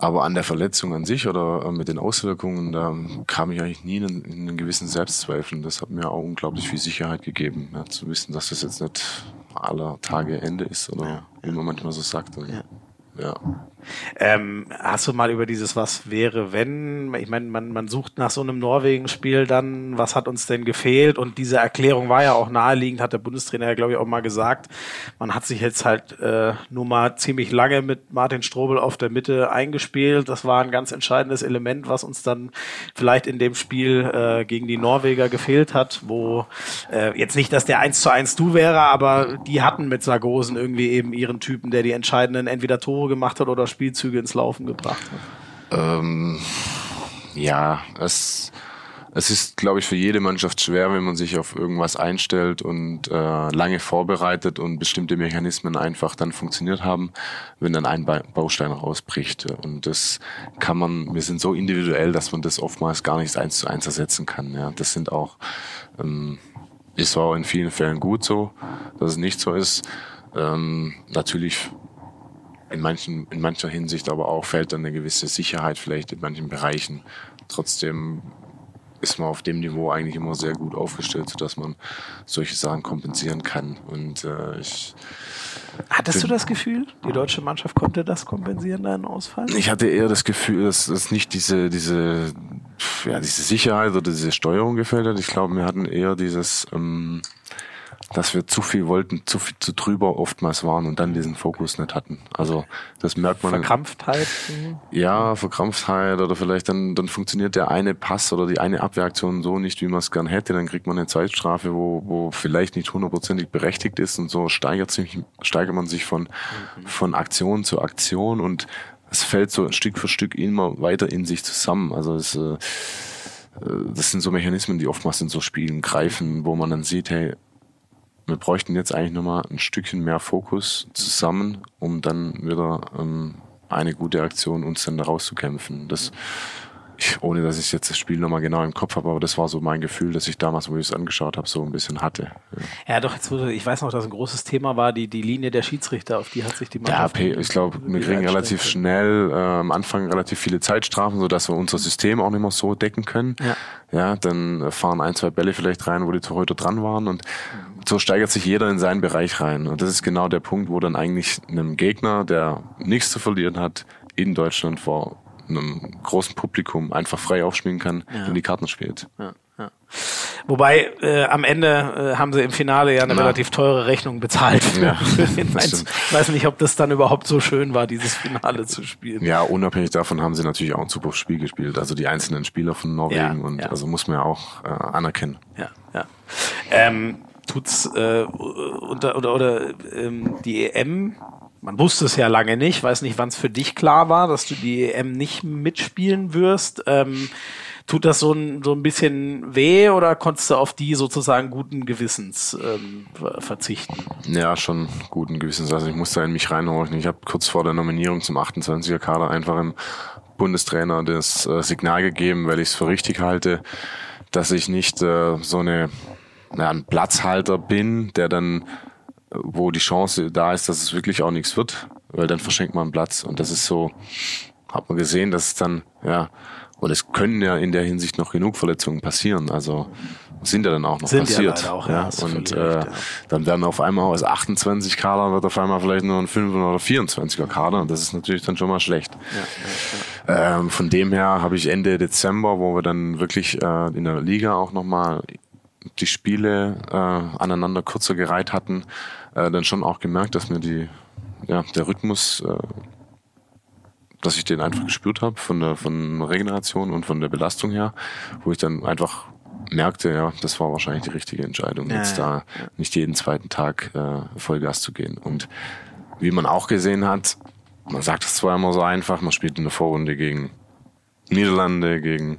Aber an der Verletzung an sich oder äh, mit den Auswirkungen, da kam ich eigentlich nie in, in einen gewissen Selbstzweifeln. Das hat mir auch unglaublich viel Sicherheit gegeben, ja, zu wissen, dass das jetzt nicht aller Tage Ende ist oder ja, wie man manchmal so sagt. Und, ja. ja. Ähm, hast du mal über dieses Was wäre, wenn? Ich meine, man, man sucht nach so einem Norwegen-Spiel dann, was hat uns denn gefehlt? Und diese Erklärung war ja auch naheliegend, hat der Bundestrainer ja, glaube ich, auch mal gesagt. Man hat sich jetzt halt äh, nur mal ziemlich lange mit Martin Strobel auf der Mitte eingespielt. Das war ein ganz entscheidendes Element, was uns dann vielleicht in dem Spiel äh, gegen die Norweger gefehlt hat, wo äh, jetzt nicht, dass der 1 zu 1 du wäre, aber die hatten mit Sargosen irgendwie eben ihren Typen, der die entscheidenden entweder Tore gemacht hat oder Spielzüge ins Laufen gebracht hat? Ähm, ja, es, es ist, glaube ich, für jede Mannschaft schwer, wenn man sich auf irgendwas einstellt und äh, lange vorbereitet und bestimmte Mechanismen einfach dann funktioniert haben, wenn dann ein Baustein rausbricht. Und das kann man, wir sind so individuell, dass man das oftmals gar nicht eins zu eins ersetzen kann. Ja, das sind auch, ähm, ist auch in vielen Fällen gut so, dass es nicht so ist. Ähm, natürlich in manchen, in mancher Hinsicht aber auch fällt dann eine gewisse Sicherheit vielleicht in manchen Bereichen. Trotzdem ist man auf dem Niveau eigentlich immer sehr gut aufgestellt, sodass man solche Sachen kompensieren kann. Und äh, ich Hattest du das Gefühl, die deutsche Mannschaft konnte das kompensieren, deinen Ausfall? Ich hatte eher das Gefühl, dass es nicht diese, diese, ja, diese Sicherheit oder diese Steuerung gefällt hat. Ich glaube, wir hatten eher dieses, ähm, dass wir zu viel wollten, zu viel zu drüber oftmals waren und dann diesen Fokus nicht hatten. Also das merkt man. Verkrampftheit? Ja, Verkrampftheit oder vielleicht dann, dann funktioniert der eine Pass oder die eine Abwehraktion so nicht, wie man es gern hätte. Dann kriegt man eine Zeitstrafe, wo, wo vielleicht nicht hundertprozentig berechtigt ist und so steigert, sich, steigert man sich von, mhm. von Aktion zu Aktion und es fällt so Stück für Stück immer weiter in sich zusammen. Also es, äh, das sind so Mechanismen, die oftmals in so Spielen greifen, wo man dann sieht, hey, wir bräuchten jetzt eigentlich nochmal ein Stückchen mehr Fokus zusammen, um dann wieder ähm, eine gute Aktion uns dann da rauszukämpfen. Das, ich, ohne dass ich jetzt das Spiel nochmal genau im Kopf habe, aber das war so mein Gefühl, dass ich damals, wo ich es angeschaut habe, so ein bisschen hatte. Ja, ja doch, jetzt, ich weiß noch, dass ein großes Thema war, die, die Linie der Schiedsrichter, auf die hat sich die Mannschaft... Ja, ich glaube, wir kriegen relativ schnell äh, am Anfang relativ viele Zeitstrafen, sodass wir unser System auch nicht mehr so decken können. Ja. Ja, dann fahren ein, zwei Bälle vielleicht rein, wo die Torhüter dran waren und so steigert sich jeder in seinen Bereich rein. Und das ist genau der Punkt, wo dann eigentlich einem Gegner, der nichts zu verlieren hat, in Deutschland vor einem großen Publikum einfach frei aufspielen kann ja. und die Karten spielt. Ja, ja. Wobei äh, am Ende äh, haben sie im Finale ja eine relativ teure Rechnung bezahlt. Ja, (laughs) ich weiß nicht, ob das dann überhaupt so schön war, dieses Finale zu spielen. Ja, unabhängig davon haben sie natürlich auch ein super Spiel gespielt. Also die einzelnen Spieler von Norwegen und also muss man ja auch äh, anerkennen. Ja, ja. Ähm, tut's äh, unter, oder oder ähm, die EM man wusste es ja lange nicht, weiß nicht, wann es für dich klar war, dass du die EM nicht mitspielen wirst. Ähm, tut das so ein, so ein bisschen weh oder konntest du auf die sozusagen guten Gewissens ähm, verzichten? Ja, schon guten Gewissens. Also ich musste in mich reinhorchen. Ich habe kurz vor der Nominierung zum 28er Kader einfach im Bundestrainer das äh, Signal gegeben, weil ich es für richtig halte, dass ich nicht äh, so eine ja, ein Platzhalter bin, der dann wo die Chance da ist, dass es wirklich auch nichts wird, weil dann verschenkt man Platz. Und das ist so, hat man gesehen, dass es dann, ja, und es können ja in der Hinsicht noch genug Verletzungen passieren. Also sind ja dann auch noch sind passiert. Ja, auch, ja. Und äh, recht, ja. dann werden auf einmal aus 28 Kader wird auf einmal vielleicht nur ein 5 oder 24er Kader. Und das ist natürlich dann schon mal schlecht. Ja, ähm, von dem her habe ich Ende Dezember, wo wir dann wirklich äh, in der Liga auch nochmal die Spiele äh, aneinander kürzer gereiht hatten, äh, dann schon auch gemerkt, dass mir die, ja, der Rhythmus, äh, dass ich den einfach gespürt habe von der von Regeneration und von der Belastung her, wo ich dann einfach merkte, ja, das war wahrscheinlich die richtige Entscheidung, ja, jetzt da nicht jeden zweiten Tag äh, Vollgas zu gehen. Und wie man auch gesehen hat, man sagt es zwar immer so einfach, man spielt in der Vorrunde gegen Niederlande, gegen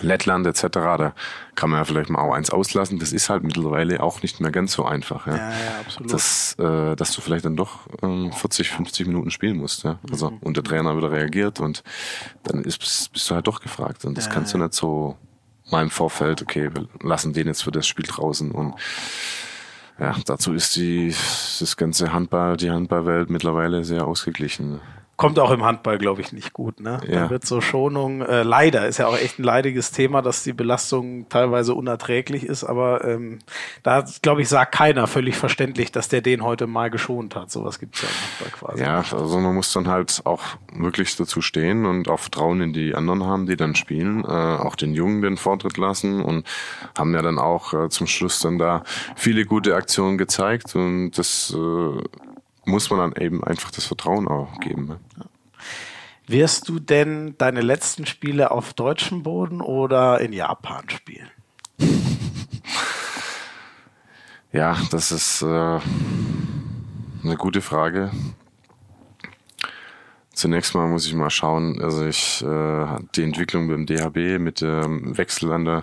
Lettland etc., da kann man ja vielleicht mal auch eins auslassen. Das ist halt mittlerweile auch nicht mehr ganz so einfach. Ja, ja, ja absolut. Das, äh, dass du vielleicht dann doch ähm, 40, 50 Minuten spielen musst. Ja? Also mhm. und der Trainer wieder reagiert und dann ist, bist du halt doch gefragt. Und das ja, kannst du nicht so mal im Vorfeld, okay, wir lassen den jetzt für das Spiel draußen und ja, dazu ist die das ganze Handball, die Handballwelt mittlerweile sehr ausgeglichen. Kommt auch im Handball, glaube ich, nicht gut. Ne? Ja. Da wird so Schonung, äh, leider, ist ja auch echt ein leidiges Thema, dass die Belastung teilweise unerträglich ist, aber ähm, da, glaube ich, sagt keiner völlig verständlich, dass der den heute mal geschont hat. Sowas gibt es ja im Handball quasi. Ja, also man muss dann halt auch wirklich dazu stehen und auch Vertrauen in die anderen haben, die dann spielen, äh, auch den Jungen den Vortritt lassen und haben ja dann auch äh, zum Schluss dann da viele gute Aktionen gezeigt und das äh, muss man dann eben einfach das Vertrauen auch geben. Ne? Wirst du denn deine letzten Spiele auf deutschem Boden oder in Japan spielen? (laughs) Ja, das ist äh, eine gute Frage. zunächst mal muss ich mal schauen, also ich äh, die Entwicklung beim DHB mit dem Wechsel an der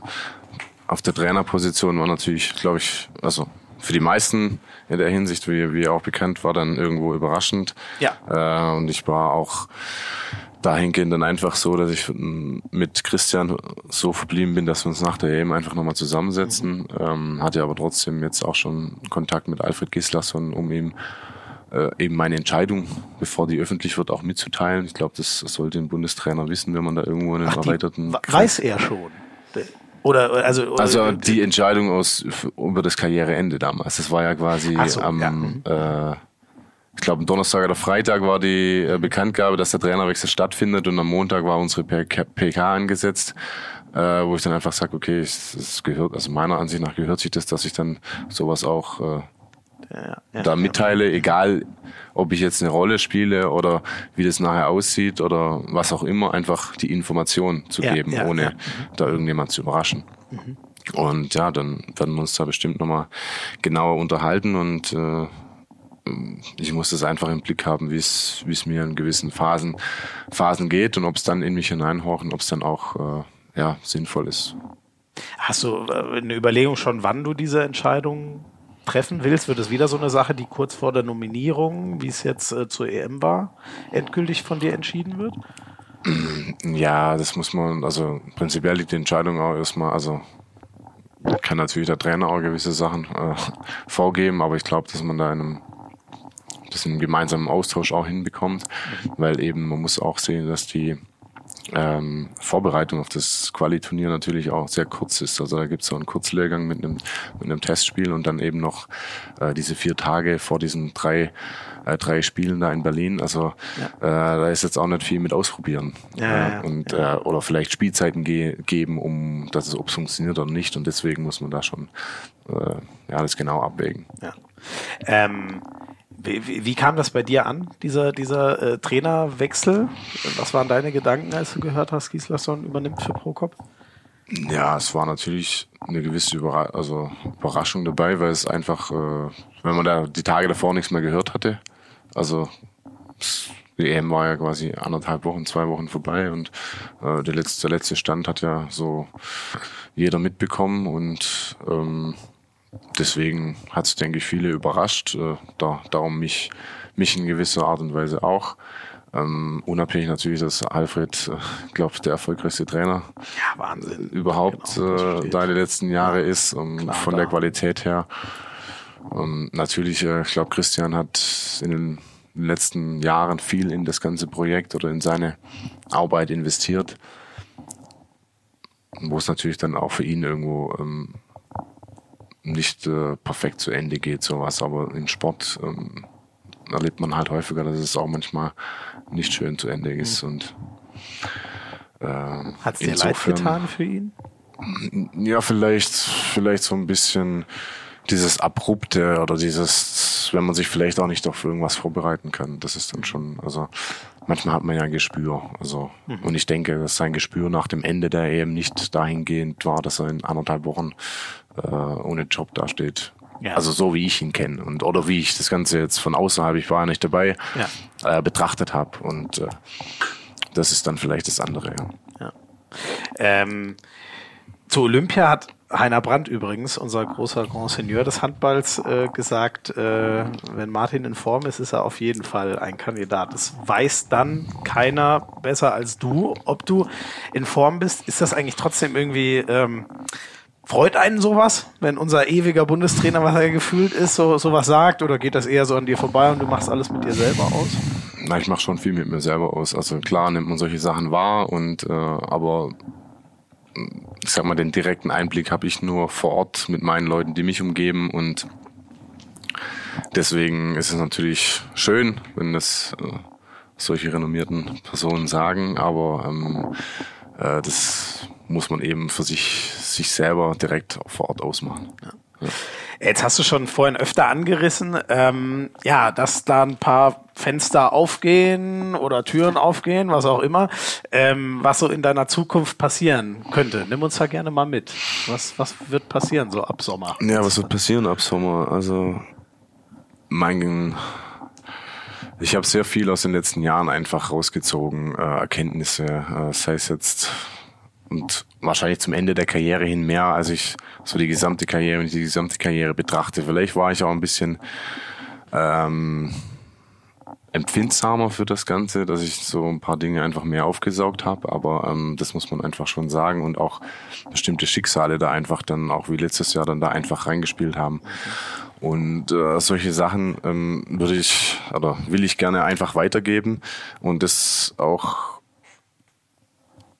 auf der Trainerposition war natürlich, glaube ich, also für die meisten in der Hinsicht, wie, wie auch bekannt war, dann irgendwo überraschend. Ja. Äh, und ich war auch dahingehend dann einfach so, dass ich mit Christian so verblieben bin, dass wir uns nach der EM einfach nochmal zusammensetzen. Mhm. Ähm, hatte aber trotzdem jetzt auch schon Kontakt mit Alfred Gislason, um ihm äh, eben meine Entscheidung, bevor die öffentlich wird, auch mitzuteilen. Ich glaube, das sollte ein Bundestrainer wissen, wenn man da irgendwo einen Ach, erweiterten. Weiß er schon. Oder also oder, also die Entscheidung aus über das Karriereende damals. Das war ja quasi so, am ja. Äh, ich glaube, am Donnerstag oder Freitag war die äh, Bekanntgabe, dass der Trainerwechsel stattfindet und am Montag war unsere PK angesetzt, äh, wo ich dann einfach sage, okay, es, es, gehört, also meiner Ansicht nach gehört sich das, dass ich dann sowas auch äh, ja, ja, da mitteile, ja. egal ob ich jetzt eine Rolle spiele oder wie das nachher aussieht oder was auch immer, einfach die Information zu geben, ohne da irgendjemand zu überraschen. Mhm. Und ja, dann werden wir uns da bestimmt nochmal genauer unterhalten und äh, ich muss das einfach im Blick haben, wie es wie es mir in gewissen Phasen Phasen geht und ob es dann in mich hineinhorchen, ob es dann auch äh, ja sinnvoll ist. Hast du äh, eine Überlegung schon, wann du diese Entscheidung treffen willst? Wird es wieder so eine Sache, die kurz vor der Nominierung, wie es jetzt äh, zur EM war, endgültig von dir entschieden wird? Ja, das muss man, also prinzipiell liegt die Entscheidung auch erstmal, also kann natürlich der Trainer auch gewisse Sachen äh, vorgeben, aber ich glaube, dass man da in einem einem gemeinsamen Austausch auch hinbekommt, weil eben man muss auch sehen, dass die ähm, Vorbereitung auf das Quali-Turnier natürlich auch sehr kurz ist. Also da gibt es so einen Kurzlehrgang mit einem, mit einem Testspiel und dann eben noch äh, diese vier Tage vor diesen drei äh, drei Spielen da in Berlin. Also ja. äh, da ist jetzt auch nicht viel mit ausprobieren. Ja, ja, und Äh, oder vielleicht Spielzeiten ge geben, um dass es ob es funktioniert oder nicht. Und deswegen muss man da schon äh, ja das genau abwägen. Ja. Ähm, wie, wie, kam das bei dir an, dieser, dieser äh, Trainerwechsel? Was waren deine Gedanken, als du gehört hast, Gislason übernimmt für Prokop? Ja, es war natürlich eine gewisse Überra also Überraschung dabei, weil es einfach, äh, wenn man da die Tage davor nichts mehr gehört hatte, also die EM war ja quasi anderthalb Wochen, zwei Wochen vorbei und äh, der, letzte, der letzte Stand hat ja so jeder mitbekommen und ähm, deswegen hat es, denke ich, viele überrascht. Äh, da, darum mich, mich in gewisser Art und Weise auch. Ähm, unabhängig natürlich, dass Alfred, äh, glaube der erfolgreichste Trainer ja, Wahnsinn. überhaupt genau, äh, da die letzten Jahre ist, um, Klar, von da. der Qualität her. Um, natürlich, äh, ich glaube, Christian hat in den letzten Jahren viel in das ganze Projekt oder in seine Arbeit investiert, wo es natürlich dann auch für ihn irgendwo ähm, nicht äh, perfekt zu Ende geht, sowas. Aber im Sport ähm, erlebt man halt häufiger, dass es auch manchmal nicht schön zu Ende ist. Mhm. Und äh, hat es dir leid getan für ihn? Ja, vielleicht, vielleicht so ein bisschen dieses Abrupte oder dieses, wenn man sich vielleicht auch nicht auf irgendwas vorbereiten kann. Das ist dann schon, also manchmal hat man ja ein Gespür. Also, mhm. und ich denke, dass sein Gespür nach dem Ende der EM nicht dahingehend war, dass er in anderthalb Wochen äh, ohne Job dasteht. Ja. Also so wie ich ihn kenne und oder wie ich das Ganze jetzt von außerhalb, ich war ja nicht dabei, ja. äh, betrachtet habe. Und äh, das ist dann vielleicht das andere. Ja. ja. Ähm, zu Olympia hat Heiner Brandt übrigens, unser großer Grand Seigneur des Handballs, äh, gesagt, äh, wenn Martin in Form ist, ist er auf jeden Fall ein Kandidat. Das weiß dann keiner besser als du, ob du in Form bist. Ist das eigentlich trotzdem irgendwie, ähm, freut einen sowas, wenn unser ewiger Bundestrainer, was er gefühlt ist, so sowas sagt? Oder geht das eher so an dir vorbei und du machst alles mit dir selber aus? Na, ich mache schon viel mit mir selber aus. Also klar nimmt man solche Sachen wahr und äh, aber ich sag mal, den direkten Einblick habe ich nur vor Ort mit meinen Leuten, die mich umgeben und deswegen ist es natürlich schön, wenn das äh, solche renommierten Personen sagen, aber ähm, äh, das muss man eben für sich, sich selber direkt vor Ort ausmachen. Ja. Ja. Jetzt hast du schon vorhin öfter angerissen, ähm, ja, dass da ein paar Fenster aufgehen oder Türen aufgehen, was auch immer, ähm, was so in deiner Zukunft passieren könnte. Nimm uns da gerne mal mit. Was, was wird passieren so ab Sommer? Ja, was wird passieren ab Sommer? Also mein Ich habe sehr viel aus den letzten Jahren einfach rausgezogen, äh, Erkenntnisse, äh, sei es jetzt und wahrscheinlich zum Ende der Karriere hin mehr, als ich so die gesamte Karriere, wenn ich die gesamte Karriere betrachte. Vielleicht war ich auch ein bisschen ähm, empfindsamer für das Ganze, dass ich so ein paar Dinge einfach mehr aufgesaugt habe, aber ähm, das muss man einfach schon sagen und auch bestimmte Schicksale da einfach dann auch wie letztes Jahr dann da einfach reingespielt haben. Und äh, solche Sachen ähm, würde ich oder will ich gerne einfach weitergeben und das auch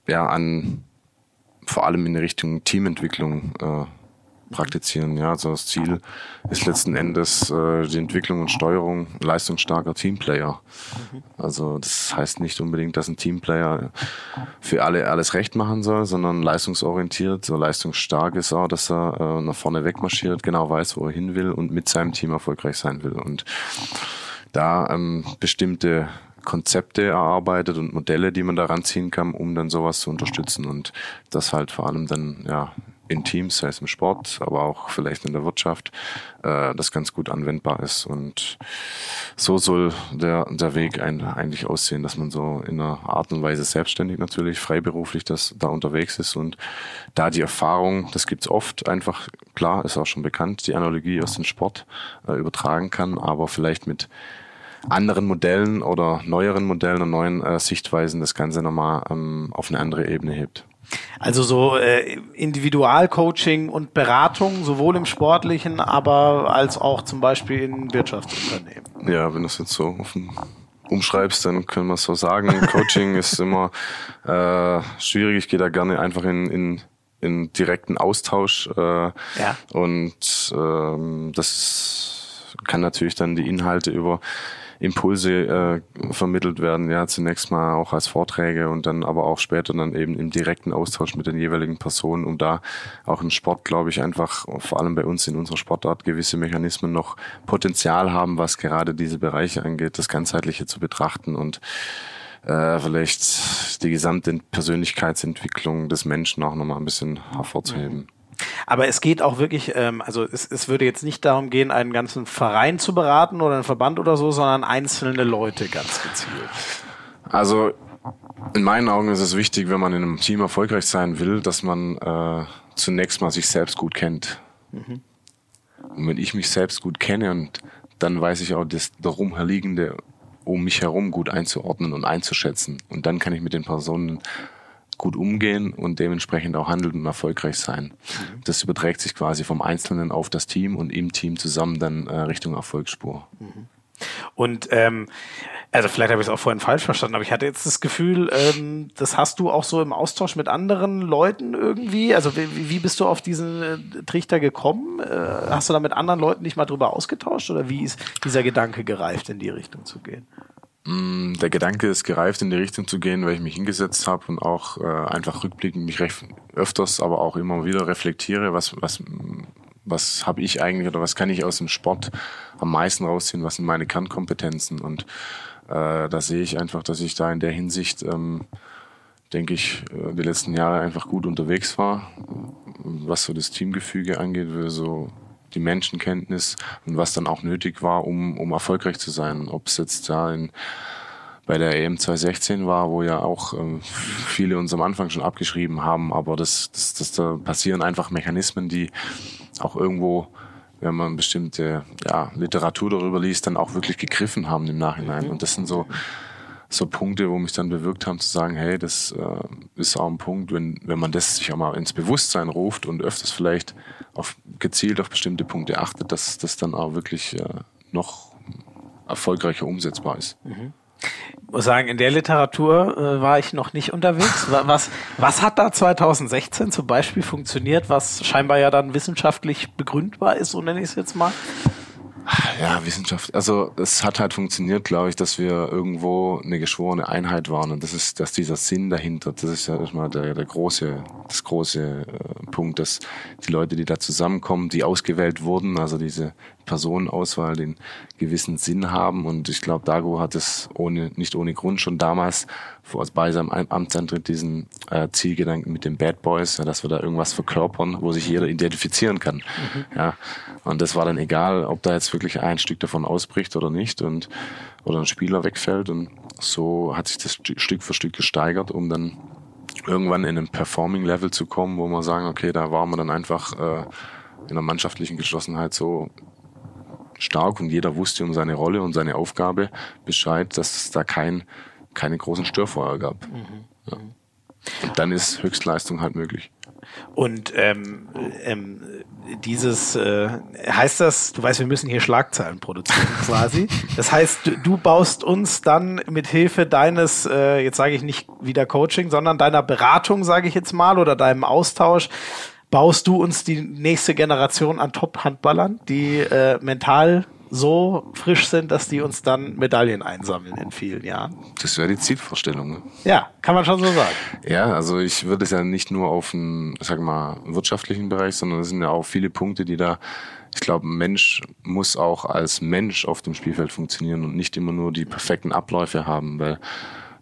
ja an vor allem in Richtung Teamentwicklung äh, praktizieren. Ja, also das Ziel ist letzten Endes äh, die Entwicklung und Steuerung leistungsstarker Teamplayer. Mhm. Also das heißt nicht unbedingt, dass ein Teamplayer für alle alles recht machen soll, sondern leistungsorientiert, so leistungsstark ist auch, dass er äh, nach vorne wegmarschiert, genau weiß, wo er hin will und mit seinem Team erfolgreich sein will. Und da ähm, bestimmte Konzepte erarbeitet und Modelle, die man da ranziehen kann, um dann sowas zu unterstützen und das halt vor allem dann ja in Teams, sei es im Sport, aber auch vielleicht in der Wirtschaft, äh, das ganz gut anwendbar ist. Und so soll der, der Weg ein, eigentlich aussehen, dass man so in einer Art und Weise selbstständig natürlich, freiberuflich das da unterwegs ist und da die Erfahrung, das gibt's oft, einfach klar, ist auch schon bekannt, die Analogie aus dem Sport äh, übertragen kann, aber vielleicht mit anderen Modellen oder neueren Modellen und neuen äh, Sichtweisen das Ganze nochmal ähm, auf eine andere Ebene hebt. Also so äh, Individualcoaching und Beratung, sowohl im sportlichen, aber als auch zum Beispiel in Wirtschaftsunternehmen. Ja, wenn du es jetzt so offen umschreibst, dann können wir es so sagen. (laughs) Coaching ist immer äh, schwierig. Ich gehe da gerne einfach in, in, in direkten Austausch. Äh, ja. Und ähm, das kann natürlich dann die Inhalte über Impulse äh, vermittelt werden, ja, zunächst mal auch als Vorträge und dann aber auch später dann eben im direkten Austausch mit den jeweiligen Personen, um da auch im Sport, glaube ich, einfach vor allem bei uns in unserer Sportart gewisse Mechanismen noch Potenzial haben, was gerade diese Bereiche angeht, das ganzheitliche zu betrachten und äh, vielleicht die gesamte Persönlichkeitsentwicklung des Menschen auch nochmal ein bisschen hervorzuheben. Aber es geht auch wirklich, ähm, also es, es würde jetzt nicht darum gehen, einen ganzen Verein zu beraten oder einen Verband oder so, sondern einzelne Leute ganz gezielt. Also in meinen Augen ist es wichtig, wenn man in einem Team erfolgreich sein will, dass man äh, zunächst mal sich selbst gut kennt. Mhm. Und wenn ich mich selbst gut kenne und dann weiß ich auch das darum herliegende um mich herum gut einzuordnen und einzuschätzen. Und dann kann ich mit den Personen gut umgehen und dementsprechend auch handeln und erfolgreich sein. Mhm. Das überträgt sich quasi vom Einzelnen auf das Team und im Team zusammen dann äh, Richtung Erfolgsspur. Mhm. Und ähm, also vielleicht habe ich es auch vorhin falsch verstanden, aber ich hatte jetzt das Gefühl, ähm, das hast du auch so im Austausch mit anderen Leuten irgendwie. Also wie, wie bist du auf diesen äh, Trichter gekommen? Äh, hast du da mit anderen Leuten nicht mal drüber ausgetauscht oder wie ist dieser Gedanke gereift, in die Richtung zu gehen? Mm, der Gedanke ist gereift, in die Richtung zu gehen, weil ich mich hingesetzt habe und auch äh, einfach rückblickend mich recht öfters, aber auch immer wieder reflektiere, was, was, was habe ich eigentlich oder was kann ich aus dem Sport am meisten rausziehen, was sind meine Kernkompetenzen. Und äh, da sehe ich einfach, dass ich da in der Hinsicht, ähm, denke ich, äh, die letzten Jahre einfach gut unterwegs war, was so das Teamgefüge angeht, so die Menschenkenntnis und was dann auch nötig war, um, um erfolgreich zu sein. Ob es jetzt da in, bei der EM 2016 war, wo ja auch ähm, viele uns am Anfang schon abgeschrieben haben, aber das, das, das da passieren einfach Mechanismen, die auch irgendwo wenn man bestimmte ja, Literatur darüber liest, dann auch wirklich gegriffen haben im Nachhinein. Mhm. Und das sind so, so Punkte, wo mich dann bewirkt haben zu sagen, hey, das äh, ist auch ein Punkt, wenn, wenn man das sich auch mal ins Bewusstsein ruft und öfters vielleicht auf, gezielt auf bestimmte Punkte achtet, dass das dann auch wirklich äh, noch erfolgreicher umsetzbar ist. Mhm. Ich muss sagen, in der Literatur äh, war ich noch nicht unterwegs. Was, was hat da 2016 zum Beispiel funktioniert, was scheinbar ja dann wissenschaftlich begründbar ist, so nenne ich es jetzt mal? Ja, Wissenschaft. Also es hat halt funktioniert, glaube ich, dass wir irgendwo eine geschworene Einheit waren und das ist, dass dieser Sinn dahinter, das ist ja erstmal der, der große, das große äh, Punkt, dass die Leute, die da zusammenkommen, die ausgewählt wurden, also diese Personenauswahl, den gewissen Sinn haben. Und ich glaube, Dago hat es ohne, nicht ohne Grund schon damals vor, bei seinem Amtsantritt diesen äh, Zielgedanken mit den Bad Boys, ja, dass wir da irgendwas verkörpern, wo sich jeder identifizieren kann. Mhm. Ja, und das war dann egal, ob da jetzt wirklich ein Stück davon ausbricht oder nicht und oder ein Spieler wegfällt. Und so hat sich das Stück für Stück gesteigert, um dann irgendwann in ein Performing-Level zu kommen, wo man sagen, okay, da waren wir dann einfach äh, in der mannschaftlichen Geschlossenheit so stark und jeder wusste um seine Rolle und seine Aufgabe Bescheid, dass es da kein, keine großen Störfeuer gab. Mhm. Ja. Und dann ist Höchstleistung halt möglich. Und ähm, ähm, dieses äh, heißt das, du weißt, wir müssen hier Schlagzeilen produzieren (laughs) quasi. Das heißt, du, du baust uns dann mit Hilfe deines, äh, jetzt sage ich nicht wieder Coaching, sondern deiner Beratung, sage ich jetzt mal, oder deinem Austausch, baust du uns die nächste Generation an Top-Handballern, die äh, mental so frisch sind, dass die uns dann Medaillen einsammeln in vielen Jahren. Das wäre die Zielvorstellung. Ne? Ja, kann man schon so sagen. Ja, also ich würde es ja nicht nur auf einen, sag mal, wirtschaftlichen Bereich, sondern es sind ja auch viele Punkte, die da ich glaube, ein Mensch muss auch als Mensch auf dem Spielfeld funktionieren und nicht immer nur die perfekten Abläufe haben, weil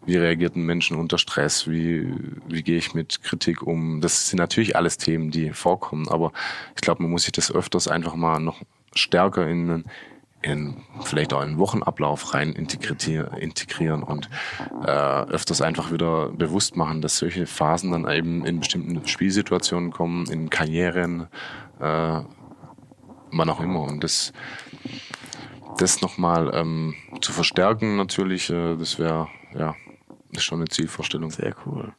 wie reagiert ein Menschen unter Stress? Wie, wie gehe ich mit Kritik um? Das sind natürlich alles Themen, die vorkommen, aber ich glaube, man muss sich das öfters einfach mal noch stärker in, in vielleicht auch einen Wochenablauf rein integrieren und äh, öfters einfach wieder bewusst machen, dass solche Phasen dann eben in bestimmten Spielsituationen kommen, in Karrieren, äh, wann auch immer. Und das, das nochmal ähm, zu verstärken natürlich, äh, das wäre ja ist schon eine Zielvorstellung. Sehr cool.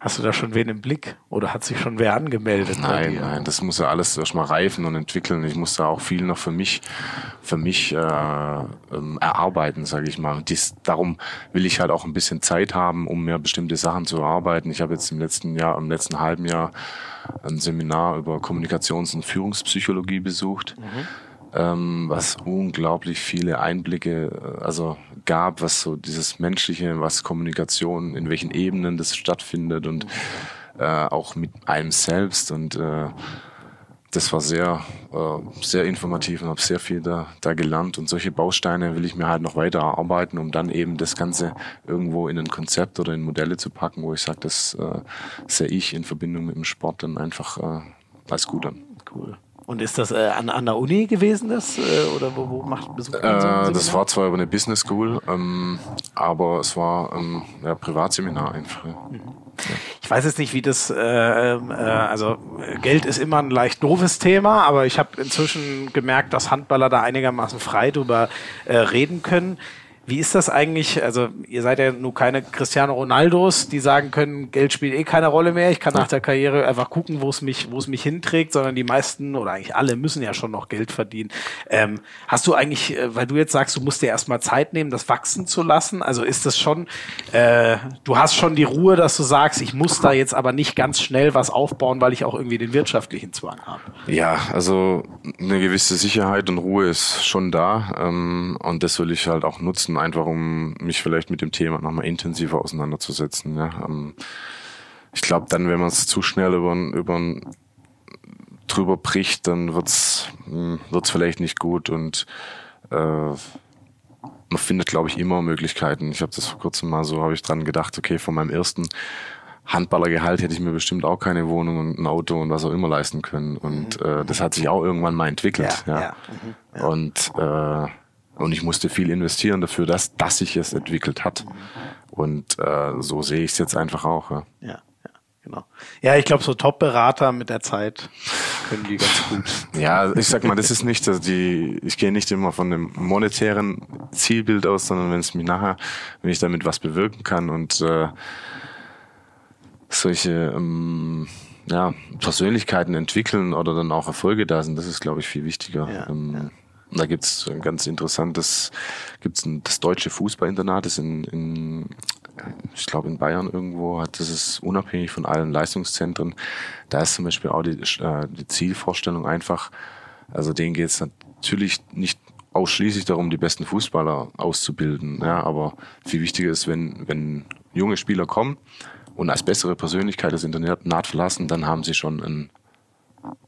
Hast du da schon wen im Blick oder hat sich schon wer angemeldet? Nein, nein, das muss ja alles erstmal reifen und entwickeln. Ich muss da auch viel noch für mich, für mich äh, ähm, erarbeiten, sage ich mal. Dies, darum will ich halt auch ein bisschen Zeit haben, um mir bestimmte Sachen zu erarbeiten. Ich habe jetzt im letzten Jahr, im letzten halben Jahr ein Seminar über Kommunikations- und Führungspsychologie besucht. Mhm ähm, was unglaublich viele Einblicke äh, also gab, was so dieses Menschliche, was Kommunikation, in welchen Ebenen das stattfindet und äh, auch mit einem selbst und äh, das war sehr, äh, sehr informativ und habe sehr viel da, da gelernt. Und solche Bausteine will ich mir halt noch weiter erarbeiten, um dann eben das Ganze irgendwo in ein Konzept oder in Modelle zu packen, wo ich sage, das äh, sehe ich in Verbindung mit dem Sport dann einfach äh, als gut an. Cool. Und ist das äh, an, an der Uni gewesen, das? Äh, oder wo, wo macht besucht äh, Das war zwar über eine Business School, ähm, aber es war ein ähm, ja, Privatseminar einfach. Mhm. Ja. Ich weiß jetzt nicht, wie das, äh, ähm, äh, also Geld ist immer ein leicht doofes Thema, aber ich habe inzwischen gemerkt, dass Handballer da einigermaßen frei drüber äh, reden können. Wie ist das eigentlich? Also, ihr seid ja nur keine Cristiano Ronaldos, die sagen können, Geld spielt eh keine Rolle mehr. Ich kann nach der Karriere einfach gucken, wo es mich, wo es mich hinträgt, sondern die meisten oder eigentlich alle müssen ja schon noch Geld verdienen. Ähm, hast du eigentlich, äh, weil du jetzt sagst, du musst dir erstmal Zeit nehmen, das wachsen zu lassen? Also ist das schon, äh, du hast schon die Ruhe, dass du sagst, ich muss da jetzt aber nicht ganz schnell was aufbauen, weil ich auch irgendwie den wirtschaftlichen Zwang habe. Ja, also eine gewisse Sicherheit und Ruhe ist schon da. Ähm, und das will ich halt auch nutzen einfach um mich vielleicht mit dem Thema nochmal intensiver auseinanderzusetzen. Ja. Ähm, ich glaube, dann, wenn man es zu schnell über, über drüber bricht, dann wird's hm, wird's vielleicht nicht gut und äh, man findet, glaube ich, immer Möglichkeiten. Ich habe das vor kurzem mal so, habe ich dran gedacht, okay, von meinem ersten Handballergehalt hätte ich mir bestimmt auch keine Wohnung und ein Auto und was auch immer leisten können. Und mhm. äh, das hat sich auch irgendwann mal entwickelt. Ja, ja. ja. Mhm, ja. Und äh, und ich musste viel investieren dafür, dass, dass sich es entwickelt hat. Und äh, so sehe ich es jetzt einfach auch. Ja. ja, ja genau. Ja, ich glaube, so Top-Berater mit der Zeit können die ganz gut. (laughs) Ja, ich sag mal, das ist nicht, dass die, ich gehe nicht immer von einem monetären Zielbild aus, sondern wenn es mich nachher, wenn ich damit was bewirken kann und äh, solche ähm, ja, Persönlichkeiten entwickeln oder dann auch Erfolge da sind, das ist, glaube ich, viel wichtiger. Ja, ähm, ja. Und da gibt's ein ganz interessantes, gibt's ein, das deutsche Fußballinternat, das in, in ich glaube in Bayern irgendwo hat, das ist unabhängig von allen Leistungszentren. Da ist zum Beispiel auch die, äh, die Zielvorstellung einfach, also denen geht es natürlich nicht ausschließlich darum, die besten Fußballer auszubilden, ja, aber viel wichtiger ist, wenn, wenn junge Spieler kommen und als bessere Persönlichkeit das Internat verlassen, dann haben sie schon ein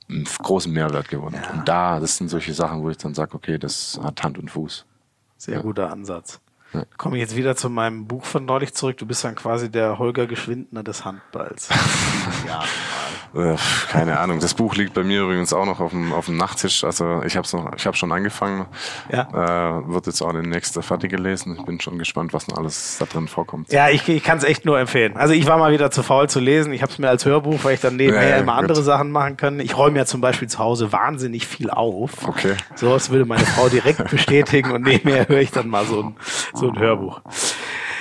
einen großen Mehrwert gewonnen. Ja. Und da, das sind solche Sachen, wo ich dann sage, okay, das hat Hand und Fuß. Sehr ja. guter Ansatz. Ja. Komme ich jetzt wieder zu meinem Buch von neulich zurück. Du bist dann quasi der Holger Geschwindner des Handballs. (laughs) ja, äh, keine Ahnung. Das Buch liegt bei mir übrigens auch noch auf dem, auf dem Nachttisch. Also ich habe noch, ich habe schon angefangen. Ja. Äh, wird jetzt auch demnächst fertig gelesen. Ich bin schon gespannt, was noch alles da drin vorkommt. Ja, ich, ich kann es echt nur empfehlen. Also ich war mal wieder zu faul zu lesen. Ich habe es mir als Hörbuch, weil ich dann nebenher ja, ja, immer gut. andere Sachen machen kann. Ich räume ja zum Beispiel zu Hause wahnsinnig viel auf. Okay. So was würde meine Frau direkt bestätigen und nebenher höre ich dann mal so ein, so ein Hörbuch.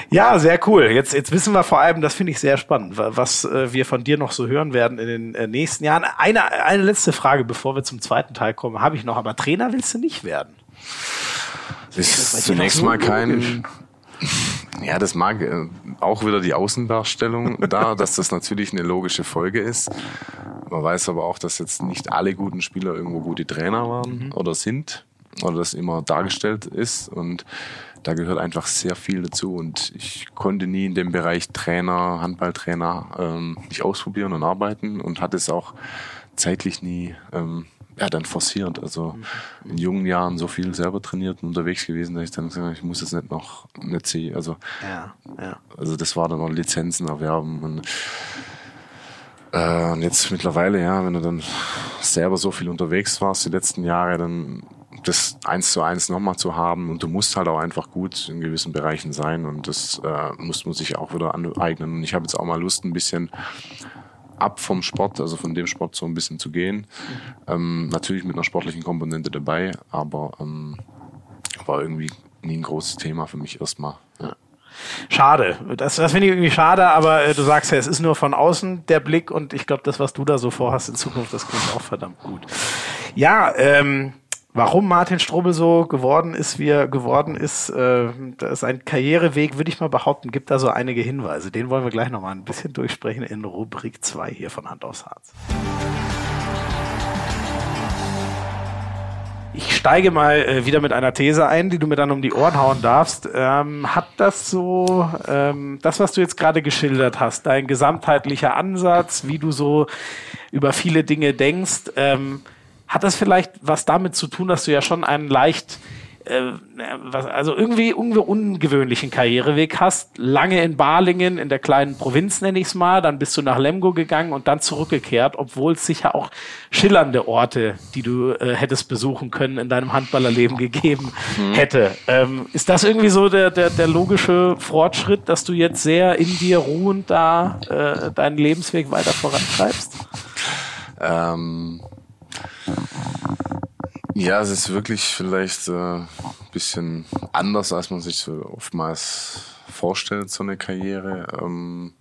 Ja, sehr cool. Jetzt, jetzt wissen wir vor allem, das finde ich sehr spannend, was äh, wir von dir noch so hören werden in den äh, nächsten Jahren. Eine, eine letzte Frage, bevor wir zum zweiten Teil kommen, habe ich noch. Aber Trainer willst du nicht werden? Ist zunächst mal kein. Ja, das mag äh, auch wieder die Außendarstellung da, (laughs) dass das natürlich eine logische Folge ist. Man weiß aber auch, dass jetzt nicht alle guten Spieler irgendwo gute Trainer waren mhm. oder sind oder das immer dargestellt ist und da gehört einfach sehr viel dazu und ich konnte nie in dem Bereich Trainer, Handballtrainer ähm, nicht ausprobieren und arbeiten und hatte es auch zeitlich nie ähm, ja, dann forciert. Also in jungen Jahren so viel selber trainiert und unterwegs gewesen, dass ich dann gesagt habe, ich muss jetzt nicht noch nicht sehen. Also, ja, ja. also das war dann noch Lizenzen erwerben und äh, und jetzt mittlerweile, ja, wenn du dann selber so viel unterwegs warst die letzten Jahre, dann das eins zu eins nochmal zu haben und du musst halt auch einfach gut in gewissen Bereichen sein und das äh, muss man sich auch wieder aneignen. Und ich habe jetzt auch mal Lust, ein bisschen ab vom Sport, also von dem Sport so ein bisschen zu gehen. Ähm, natürlich mit einer sportlichen Komponente dabei, aber ähm, war irgendwie nie ein großes Thema für mich erstmal. Ja. Schade. Das, das finde ich irgendwie schade, aber äh, du sagst ja, es ist nur von außen der Blick und ich glaube, das, was du da so vorhast in Zukunft, das klingt auch verdammt gut. Ja, ähm, Warum Martin Strobel so geworden ist, wie er geworden ist, äh, sein Karriereweg, würde ich mal behaupten, gibt da so einige Hinweise. Den wollen wir gleich nochmal ein bisschen durchsprechen in Rubrik 2 hier von Hand aufs Harz. Ich steige mal äh, wieder mit einer These ein, die du mir dann um die Ohren hauen darfst. Ähm, hat das so, ähm, das, was du jetzt gerade geschildert hast, dein gesamtheitlicher Ansatz, wie du so über viele Dinge denkst, ähm, hat das vielleicht was damit zu tun, dass du ja schon einen leicht äh, was, also irgendwie, irgendwie ungewöhnlichen Karriereweg hast. Lange in Balingen, in der kleinen Provinz nenne ich es mal, dann bist du nach Lemgo gegangen und dann zurückgekehrt, obwohl es sicher auch schillernde Orte, die du äh, hättest besuchen können, in deinem Handballerleben gegeben mhm. hätte. Ähm, ist das irgendwie so der, der, der logische Fortschritt, dass du jetzt sehr in dir ruhend da äh, deinen Lebensweg weiter vorantreibst? Ähm ja, es ist wirklich vielleicht ein äh, bisschen anders, als man sich so oftmals vorstellt, so eine Karriere. Ähm,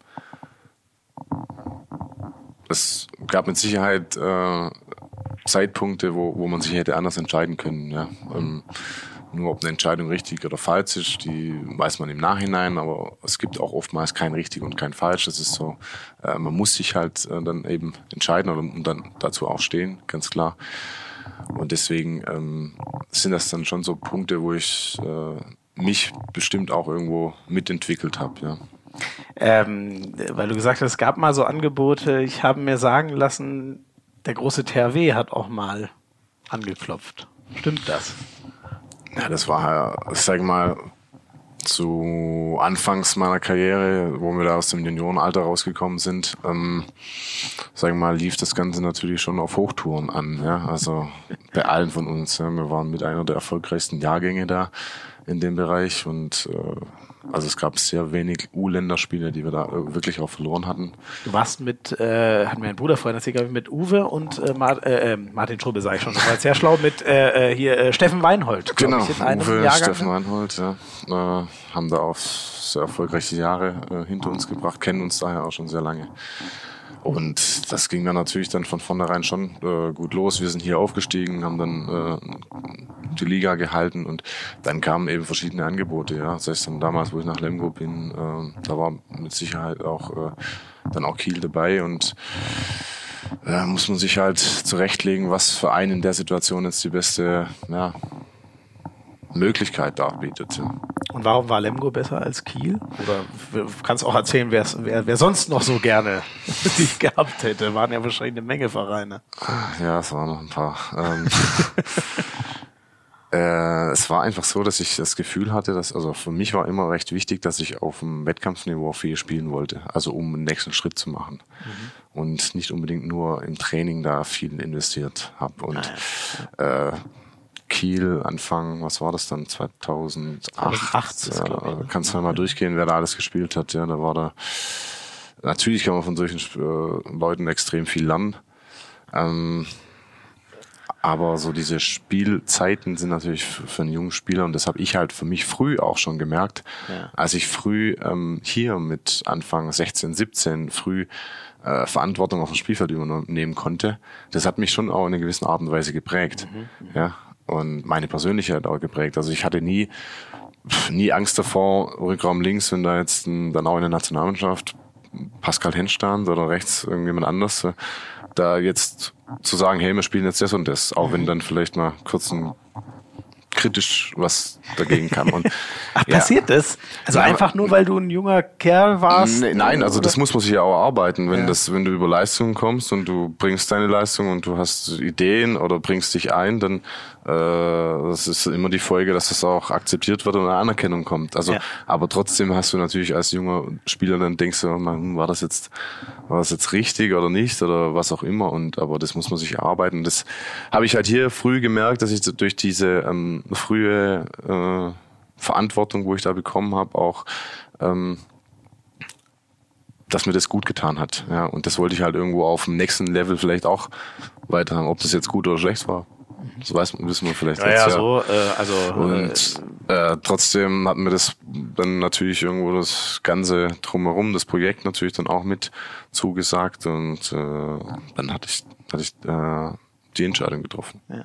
es gab mit Sicherheit äh, Zeitpunkte, wo, wo man sich hätte anders entscheiden können. Ja. Ähm, nur ob eine Entscheidung richtig oder falsch ist, die weiß man im Nachhinein, aber es gibt auch oftmals kein richtig und kein falsch. Das ist so, äh, man muss sich halt äh, dann eben entscheiden und, und dann dazu auch stehen, ganz klar. Und deswegen ähm, sind das dann schon so Punkte, wo ich äh, mich bestimmt auch irgendwo mitentwickelt habe, ja. Ähm, weil du gesagt hast, es gab mal so Angebote. Ich habe mir sagen lassen, der große THW hat auch mal angeklopft. Stimmt das? Ja, das war, ich sag mal, zu Anfangs meiner Karriere, wo wir da aus dem Juniorenalter rausgekommen sind, ähm, sag mal, lief das Ganze natürlich schon auf Hochtouren an. Ja? Also bei allen von uns. Ja? Wir waren mit einer der erfolgreichsten Jahrgänge da in dem Bereich und äh, also es gab sehr wenig U-Länderspiele, die wir da äh, wirklich auch verloren hatten. Du warst mit, äh, hat mir ein Bruder vorhin erzählt, ich, mit Uwe und äh, Mar äh, ähm, Martin Strube, sage ich schon, das war sehr schlau, mit äh, äh, hier äh, Steffen Weinhold. Genau, ich, Uwe, Jahrgang. Steffen Weinhold, ja. Äh, haben da auch sehr erfolgreiche Jahre hinter uns gebracht, kennen uns daher auch schon sehr lange. Und das ging dann natürlich dann von vornherein schon äh, gut los. Wir sind hier aufgestiegen, haben dann äh, die Liga gehalten und dann kamen eben verschiedene Angebote. Ja, das heißt dann damals, wo ich nach Lemgo bin, äh, da war mit Sicherheit auch äh, dann auch Kiel dabei und äh, muss man sich halt zurechtlegen, was für einen in der Situation jetzt die beste ja, Möglichkeit darbietet. Und warum war Lemgo besser als Kiel? Oder du kannst auch erzählen, wer, wer sonst noch so gerne (laughs) dich gehabt hätte. Waren ja wahrscheinlich eine Menge Vereine. Ja, es waren noch ein paar. Ähm, (laughs) äh, es war einfach so, dass ich das Gefühl hatte, dass, also für mich war immer recht wichtig, dass ich auf dem Wettkampfniveau viel spielen wollte. Also um einen nächsten Schritt zu machen. Mhm. Und nicht unbedingt nur im Training da viel investiert habe. Und ah, ja. äh, Kiel Anfang, was war das dann, 2008? 2008 äh, ich, kannst du ja mal durchgehen, wer da alles gespielt hat. Ja, da war da, natürlich kann man von solchen äh, Leuten extrem viel lernen. Ähm, aber so diese Spielzeiten sind natürlich für einen jungen Spieler und das habe ich halt für mich früh auch schon gemerkt, ja. als ich früh ähm, hier mit Anfang 16, 17 früh äh, Verantwortung auf dem Spielfeld übernehmen konnte. Das hat mich schon auch in einer gewissen Art und Weise geprägt. Mhm, mhm. ja, und meine Persönlichkeit auch geprägt. Also ich hatte nie, nie Angst davor, Rückraum links, wenn da jetzt ein, dann auch in der Nationalmannschaft Pascal Hensch stand oder rechts irgendjemand anders, äh, da jetzt zu sagen, hey, wir spielen jetzt das und das, auch wenn dann vielleicht mal kurz ein kritisch was dagegen kam. Und, Ach, (laughs) ja. passiert das? Also ja, einfach nur, weil du ein junger Kerl warst? Nee, nein, also das muss man sich ja auch arbeiten. Wenn, ja. das, wenn du über Leistungen kommst und du bringst deine Leistung und du hast Ideen oder bringst dich ein, dann das ist immer die Folge, dass das auch akzeptiert wird und eine Anerkennung kommt. Also, ja. aber trotzdem hast du natürlich als junger Spieler dann denkst du, man, war das jetzt, war das jetzt richtig oder nicht oder was auch immer. Und aber das muss man sich erarbeiten. Das habe ich halt hier früh gemerkt, dass ich durch diese ähm, frühe äh, Verantwortung, wo ich da bekommen habe, auch ähm, dass mir das gut getan hat. Ja, und das wollte ich halt irgendwo auf dem nächsten Level vielleicht auch weiter haben. Ob das jetzt gut oder schlecht war, das weiß, wissen wir vielleicht ja, jetzt. Ja, ja, so, äh, also. Und äh, trotzdem hat mir das dann natürlich irgendwo das Ganze drumherum, das Projekt natürlich dann auch mit zugesagt und äh, dann hatte ich, hatte ich äh, die Entscheidung getroffen. Ja.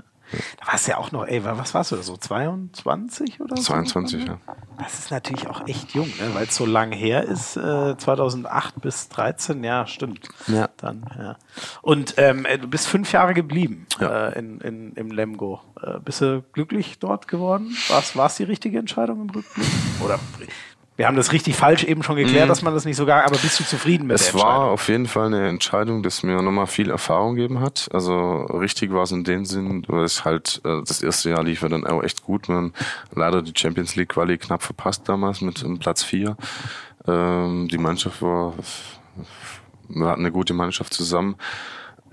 Da warst du ja auch noch, ey, was warst du da so, 22 oder so? 22, ja. Das ist natürlich auch echt jung, ne? weil es so lang her ist, äh, 2008 bis 13, ja, stimmt. Ja. Dann, ja. Und ähm, äh, du bist fünf Jahre geblieben ja. äh, in, in, im Lemgo. Äh, bist du glücklich dort geworden? War es die richtige Entscheidung im Rückblick? Oder wir haben das richtig falsch eben schon geklärt, mhm. dass man das nicht so gar, aber bist du zufrieden mit es der Entscheidung? Es war auf jeden Fall eine Entscheidung, das mir nochmal viel Erfahrung gegeben hat. Also richtig war es in dem Sinn, weil es halt, äh, das erste Jahr lief ja dann auch echt gut. Man leider die Champions League Quali knapp verpasst damals mit Platz vier. Ähm, die Mannschaft war, wir hatten eine gute Mannschaft zusammen.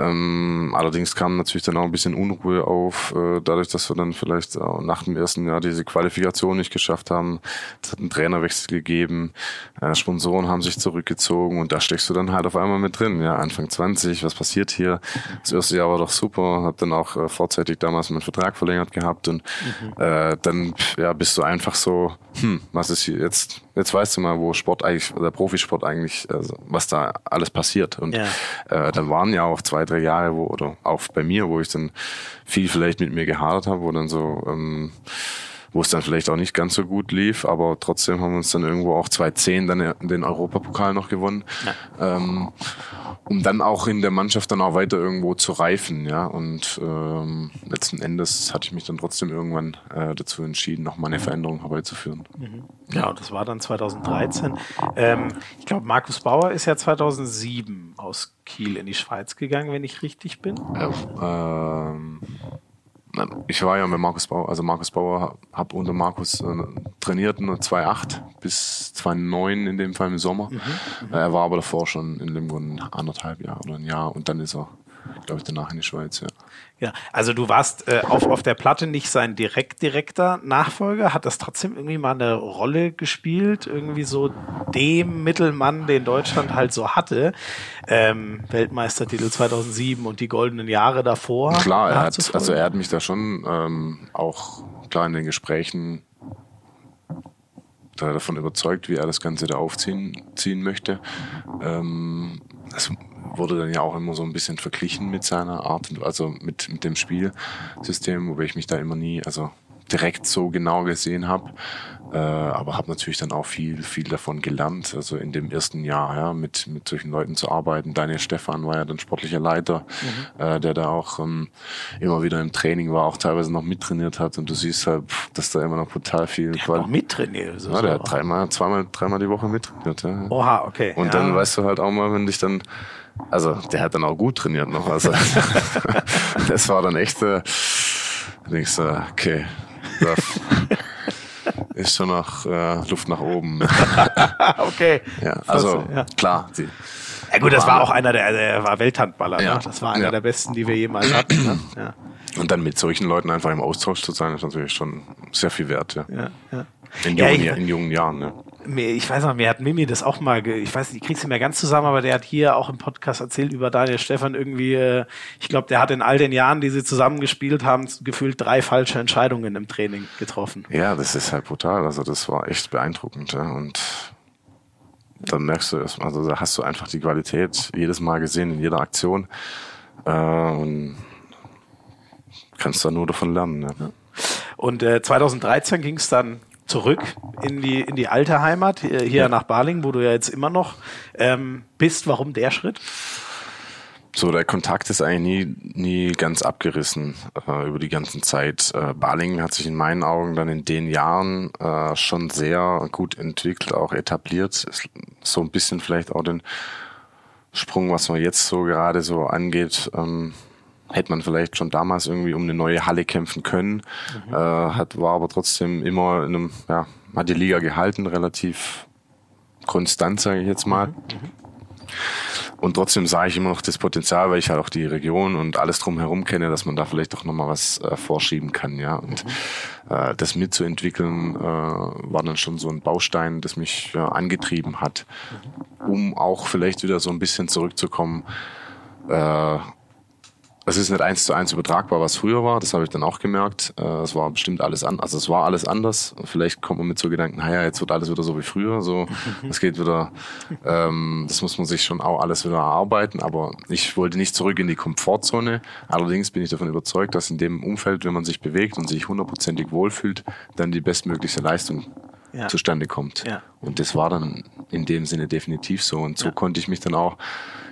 Ähm, allerdings kam natürlich dann auch ein bisschen Unruhe auf, äh, dadurch, dass wir dann vielleicht nach dem ersten Jahr diese Qualifikation nicht geschafft haben. Es hat einen Trainerwechsel gegeben, äh, Sponsoren haben sich zurückgezogen und da steckst du dann halt auf einmal mit drin. Ja, Anfang 20, was passiert hier? Das erste Jahr war doch super, hab dann auch äh, vorzeitig damals meinen Vertrag verlängert gehabt und mhm. äh, dann ja, bist du einfach so, hm, was ist hier jetzt? Jetzt weißt du mal, wo Sport eigentlich, oder Profisport eigentlich, also was da alles passiert. Und ja. äh, dann waren ja auch zwei, drei Jahre, wo, oder auch bei mir, wo ich dann viel vielleicht mit mir gehadert habe, wo dann so ähm, wo es dann vielleicht auch nicht ganz so gut lief, aber trotzdem haben wir uns dann irgendwo auch 2010 dann den Europapokal noch gewonnen, ja. ähm, um dann auch in der Mannschaft dann auch weiter irgendwo zu reifen, ja. Und ähm, letzten Endes hatte ich mich dann trotzdem irgendwann äh, dazu entschieden, noch mal eine Veränderung herbeizuführen. Mhm. Ja, und das war dann 2013. Ähm, ich glaube, Markus Bauer ist ja 2007 aus Kiel in die Schweiz gegangen, wenn ich richtig bin. ähm, ich war ja mit Markus Bauer, also Markus Bauer habe unter Markus äh, trainiert nur 2,8 bis 2,9 in dem Fall im Sommer. Mhm, mhm, er war aber davor schon in Limburg anderthalb Jahre oder ein Jahr und dann ist er glaube ich, danach in die Schweiz, ja. Ja, also du warst äh, auf, auf der Platte nicht sein direkt direkter Nachfolger, hat das trotzdem irgendwie mal eine Rolle gespielt, irgendwie so dem Mittelmann, den Deutschland halt so hatte, ähm, Weltmeistertitel 2007 und die goldenen Jahre davor. Klar, er hat, also er hat mich da schon ähm, auch klar in den Gesprächen davon überzeugt, wie er das Ganze da aufziehen ziehen möchte. Ähm, das wurde dann ja auch immer so ein bisschen verglichen mit seiner Art, also mit, mit dem Spielsystem, wobei ich mich da immer nie, also direkt so genau gesehen habe. Äh, aber habe natürlich dann auch viel, viel davon gelernt. Also in dem ersten Jahr, ja, mit, mit solchen Leuten zu arbeiten. Daniel Stefan war ja dann sportlicher Leiter, mhm. äh, der da auch ähm, immer wieder im Training war, auch teilweise noch mittrainiert hat. Und du siehst halt, dass da immer noch brutal viel. Der hat noch mittrainiert. So ja, der hat dreimal, zweimal, dreimal die Woche mittrainiert. Ja. Oha, okay. Und ja. dann weißt du halt auch mal, wenn dich dann also der hat dann auch gut trainiert noch. Also (laughs) das war dann echt, äh, denkst du, okay, ist schon noch äh, Luft nach oben. (laughs) okay. Ja, also ja. klar. Die, ja gut, das war auch einer der, der war Welthandballer. Ja. Ne? Das war einer ja. der besten, die wir jemals hatten. Ne? Ja. Und dann mit solchen Leuten einfach im Austausch zu sein, ist natürlich schon sehr viel wert. Ja. Ja, ja. In, jungen, ich, in jungen Jahren. Ja ich weiß noch, mir hat Mimi das auch mal, ich weiß nicht, ich krieg's nicht mehr ganz zusammen, aber der hat hier auch im Podcast erzählt über Daniel Stefan irgendwie, äh, ich glaube, der hat in all den Jahren, die sie zusammen gespielt haben, gefühlt drei falsche Entscheidungen im Training getroffen. Ja, das ist halt brutal. Also das war echt beeindruckend. Ja. Und dann merkst du erstmal, also da hast du einfach die Qualität jedes Mal gesehen in jeder Aktion. Äh, und kannst da nur davon lernen. Ja. Und äh, 2013 ging es dann zurück in die, in die alte Heimat, hier, ja. nach Baling, wo du ja jetzt immer noch ähm, bist. Warum der Schritt? So, der Kontakt ist eigentlich nie, nie ganz abgerissen äh, über die ganze Zeit. Äh, Balingen hat sich in meinen Augen dann in den Jahren äh, schon sehr gut entwickelt, auch etabliert. Ist so ein bisschen vielleicht auch den Sprung, was man jetzt so gerade so angeht, ähm, hätte man vielleicht schon damals irgendwie um eine neue Halle kämpfen können. Mhm. Äh, hat, war aber trotzdem immer in einem, ja, hat die Liga gehalten, relativ konstant, sage ich jetzt mal. Mhm. mhm. Und trotzdem sah ich immer noch das Potenzial, weil ich halt auch die Region und alles drumherum kenne, dass man da vielleicht auch nochmal was äh, vorschieben kann, ja. Und mhm. äh, das mitzuentwickeln äh, war dann schon so ein Baustein, das mich ja, angetrieben hat, mhm. um auch vielleicht wieder so ein bisschen zurückzukommen äh, es ist nicht eins zu eins übertragbar, was früher war. Das habe ich dann auch gemerkt. Äh, es war bestimmt alles anders. Also es war alles anders. Vielleicht kommt man mit so Gedanken, naja, jetzt wird alles wieder so wie früher. So, (laughs) es geht wieder. Ähm, das muss man sich schon auch alles wieder erarbeiten. Aber ich wollte nicht zurück in die Komfortzone. Allerdings bin ich davon überzeugt, dass in dem Umfeld, wenn man sich bewegt und sich hundertprozentig wohlfühlt, dann die bestmögliche Leistung ja. zustande kommt. Ja. Und das war dann in dem Sinne definitiv so. Und so ja. konnte ich mich dann auch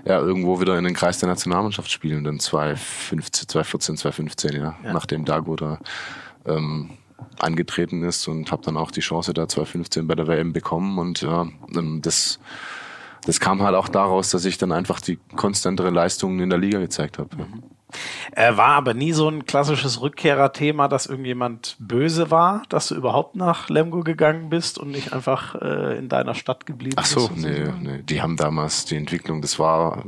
ja, irgendwo wieder in den Kreis der Nationalmannschaft spielen, dann 2015, 2014, 2015, ja, ja. nachdem Dago da ähm, angetreten ist und habe dann auch die Chance da 2015 bei der WM bekommen und ja, ähm, das das kam halt auch daraus, dass ich dann einfach die konstantere Leistungen in der Liga gezeigt habe. Mhm. Äh, war aber nie so ein klassisches Rückkehrerthema, dass irgendjemand böse war, dass du überhaupt nach Lemgo gegangen bist und nicht einfach äh, in deiner Stadt geblieben bist. Ach so, nee, nee, die haben damals die Entwicklung, das war,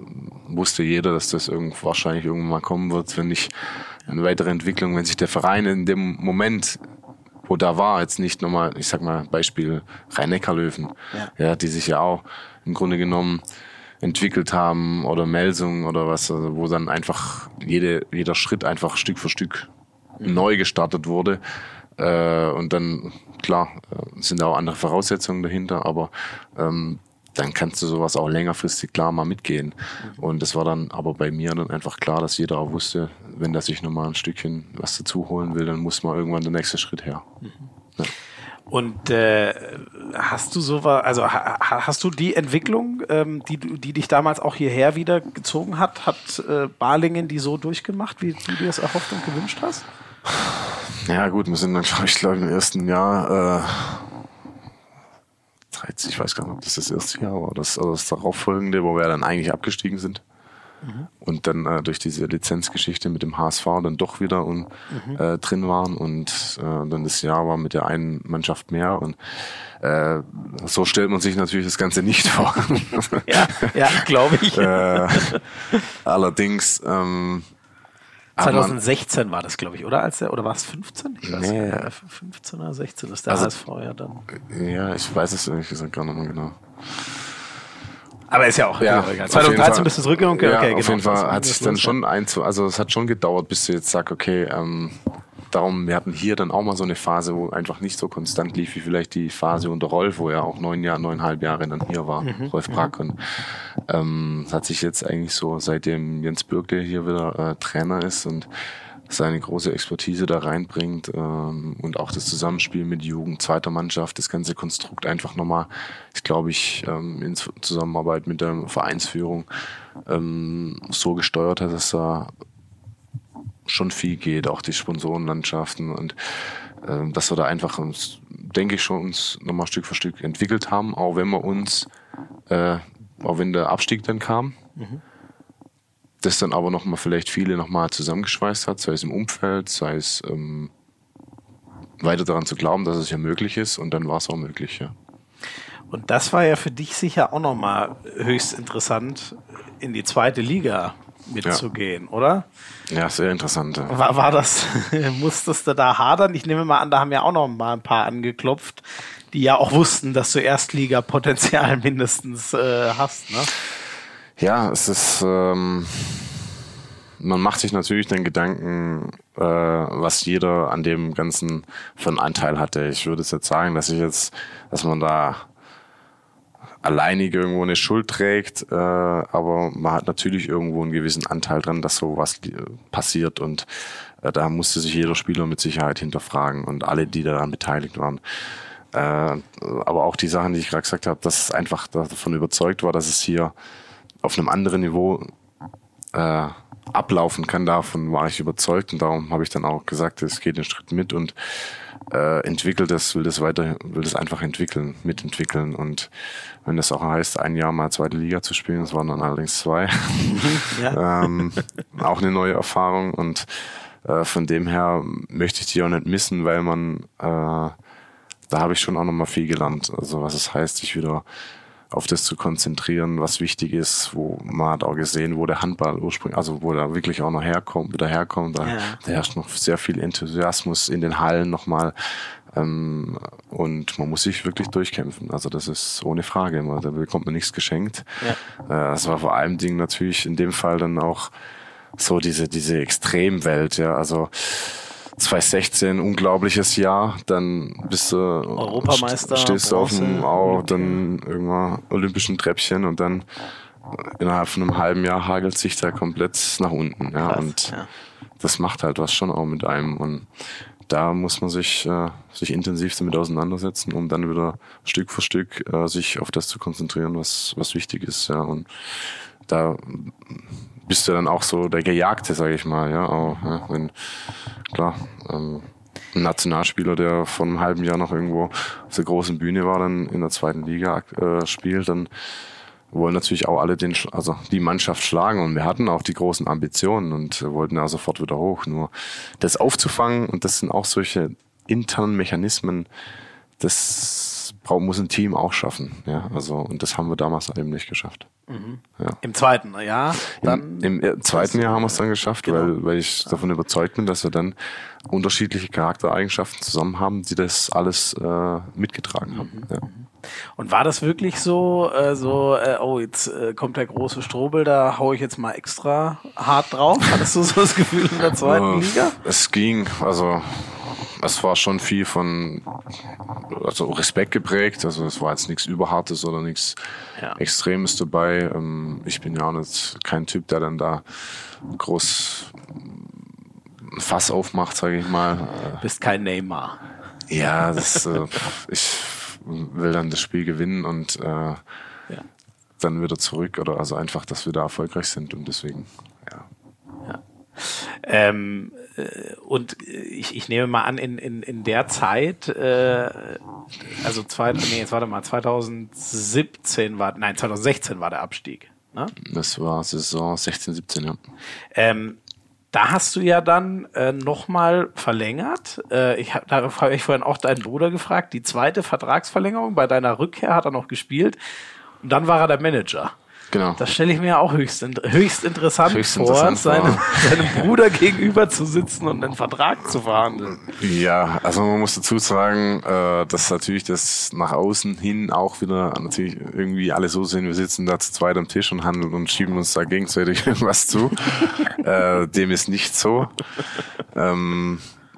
wusste jeder, dass das irgend, wahrscheinlich irgendwann mal kommen wird, wenn nicht eine weitere Entwicklung, wenn sich der Verein in dem Moment wo da war, jetzt nicht nochmal, ich sag mal, Beispiel Rhein-Neckar-Löwen, ja. ja, die sich ja auch im Grunde genommen entwickelt haben oder Melsung oder was, also wo dann einfach jede, jeder Schritt einfach Stück für Stück mhm. neu gestartet wurde. Äh, und dann, klar, äh, sind auch andere Voraussetzungen dahinter, aber ähm, dann kannst du sowas auch längerfristig klar mal mitgehen. Mhm. Und das war dann aber bei mir dann einfach klar, dass jeder auch wusste, wenn der sich nochmal ein Stückchen was dazu holen will, dann muss mal irgendwann der nächste Schritt her. Mhm. Ja. Und äh, hast du sowas, also ha, hast du die Entwicklung, ähm, die, die dich damals auch hierher wieder gezogen hat, hat äh, Balingen die so durchgemacht, wie, du es erhofft und gewünscht hast? Ja gut, wir sind dann, (laughs) glaube ich, glaub, im ersten Jahr äh, 13, ich weiß gar nicht, ob das das erste Jahr war, das, also das darauffolgende, wo wir dann eigentlich abgestiegen sind. Mhm. Und dann äh, durch diese Lizenzgeschichte mit dem HSV dann doch wieder und, mhm. äh, drin waren und äh, dann das Jahr war mit der einen Mannschaft mehr und äh, so stellt man sich natürlich das Ganze nicht (laughs) vor. ja, ja glaube ich. äh, allerdings ähm, 2016 war das, glaube ich, oder? Als der, oder war es 15? Ich weiß nee. nicht. 15 oder 16 ist der also, HSV ja dann. Ja, ich weiß es ehrlich gesagt gar nicht mehr genau. Aber ist ja auch ja, egal. 2013 bist du zurückgegangen? Okay, ja, okay, auf genau. jeden Fall hat sich dann schon ein, also es hat schon gedauert, bis du jetzt sagst, okay, ähm, darum, wir hatten hier dann auch mal so eine Phase, wo einfach nicht so konstant lief, wie vielleicht die Phase unter Rolf, wo er auch neun Jahre, neuneinhalb Jahre dann hier war, mhm. Rolf mhm. Brack. Und ähm, hat sich jetzt eigentlich so, seitdem Jens Birke hier wieder äh, Trainer ist und seine große Expertise da reinbringt ähm, und auch das Zusammenspiel mit Jugend, zweiter Mannschaft, das ganze Konstrukt einfach nochmal, ich glaube ich, ähm, in Zusammenarbeit mit der Vereinsführung ähm, so gesteuert hat, dass da schon viel geht, auch die Sponsorenlandschaften und äh, dass wir da einfach uns, denke ich schon, uns nochmal Stück für Stück entwickelt haben, auch wenn wir uns, äh, auch wenn der Abstieg dann kam. Mhm das dann aber nochmal vielleicht viele nochmal zusammengeschweißt hat, sei es im Umfeld, sei es ähm, weiter daran zu glauben, dass es ja möglich ist und dann war es auch möglich, ja. Und das war ja für dich sicher auch nochmal höchst interessant, in die zweite Liga mitzugehen, ja. oder? Ja, sehr interessant. Ja. War, war das, (laughs) musstest du da hadern? Ich nehme mal an, da haben ja auch noch mal ein paar angeklopft, die ja auch wussten, dass du Erstliga-Potenzial mindestens äh, hast, ne? Ja, es ist, ähm, man macht sich natürlich den Gedanken, äh, was jeder an dem Ganzen für einen Anteil hatte. Ich würde jetzt sagen, dass ich jetzt, dass man da alleinig irgendwo eine Schuld trägt, äh, aber man hat natürlich irgendwo einen gewissen Anteil dran, dass sowas passiert und äh, da musste sich jeder Spieler mit Sicherheit hinterfragen und alle, die daran beteiligt waren. Äh, aber auch die Sachen, die ich gerade gesagt habe, dass es einfach davon überzeugt war, dass es hier auf einem anderen Niveau äh, ablaufen kann. Davon war ich überzeugt und darum habe ich dann auch gesagt, es geht den Schritt mit und äh, entwickelt das, will das weiter, will das einfach entwickeln, mitentwickeln und wenn das auch heißt, ein Jahr mal zweite Liga zu spielen, das waren dann allerdings zwei, ja. (laughs) ähm, auch eine neue Erfahrung und äh, von dem her möchte ich die auch nicht missen, weil man äh, da habe ich schon auch nochmal viel gelernt. Also was es heißt, sich wieder auf das zu konzentrieren, was wichtig ist, wo man hat auch gesehen, wo der Handball ursprünglich, also wo der wirklich auch noch herkommt, wieder herkommt, da, ja. da herrscht noch sehr viel Enthusiasmus in den Hallen nochmal. Ähm, und man muss sich wirklich durchkämpfen. Also das ist ohne Frage. Man, da bekommt man nichts geschenkt. Ja. Äh, das war vor allem Ding natürlich in dem Fall dann auch so diese, diese Extremwelt, ja. Also 2016 unglaubliches Jahr, dann bist du Europameister, stehst du auf dem auch dann irgendwann olympischen Treppchen und dann innerhalb von einem halben Jahr hagelt sich da komplett nach unten. Ja, Krass, und ja. das macht halt was schon auch mit einem und da muss man sich, äh, sich intensiv damit auseinandersetzen, um dann wieder Stück für Stück äh, sich auf das zu konzentrieren, was, was wichtig ist. Ja. Und da bist du dann auch so der Gejagte, sage ich mal. Ja, auch, ja, wenn, klar, ähm, ein Nationalspieler, der vor einem halben Jahr noch irgendwo auf der großen Bühne war, dann in der zweiten Liga äh, spielt, dann wollen natürlich auch alle den, also die Mannschaft schlagen und wir hatten auch die großen Ambitionen und wollten ja sofort wieder hoch. Nur das aufzufangen und das sind auch solche internen Mechanismen, das muss ein Team auch schaffen. Ja, also und das haben wir damals eben nicht geschafft. Mhm. Ja. Im zweiten Jahr? Dann Im, Im, zweiten Jahr haben wir es dann geschafft, genau. weil, weil ich davon überzeugt bin, dass wir dann unterschiedliche Charaktereigenschaften zusammen haben, die das alles äh, mitgetragen haben. Mhm. Ja. Und war das wirklich so, äh, so äh, oh, jetzt äh, kommt der große Strobel, da hau ich jetzt mal extra hart drauf? Hattest du so das Gefühl in der (laughs) zweiten Liga? Es ging, also es war schon viel von also Respekt geprägt. Also es war jetzt nichts Überhartes oder nichts ja. Extremes dabei. Ähm, ich bin ja auch nicht kein Typ, der dann da groß ein Fass aufmacht, sage ich mal. Du bist kein Neymar. Ja, das, äh, ich will dann das Spiel gewinnen und äh, ja. dann wieder zurück oder also einfach, dass wir da erfolgreich sind und deswegen, ja. ja. Ähm, äh, und ich, ich nehme mal an, in, in, in der Zeit, äh, also zwei, nee, jetzt warte mal, 2017 war, nein, 2016 war der Abstieg. Ne? Das war Saison 16, 17, ja. Ähm, da hast du ja dann äh, nochmal verlängert. Äh, ich hab, darauf habe ich vorhin auch deinen Bruder gefragt. Die zweite Vertragsverlängerung bei deiner Rückkehr hat er noch gespielt. Und dann war er der Manager. Genau. Das stelle ich mir auch höchst, höchst interessant höchst vor, interessant seinem, (laughs) seinem Bruder gegenüber zu sitzen und einen Vertrag zu verhandeln. Ja, also man muss dazu sagen, äh, dass natürlich das nach außen hin auch wieder natürlich irgendwie alle so sehen, wir sitzen da zu zweit am Tisch und handeln und schieben uns da gegenseitig (laughs) irgendwas zu. äh, dem ist nicht so.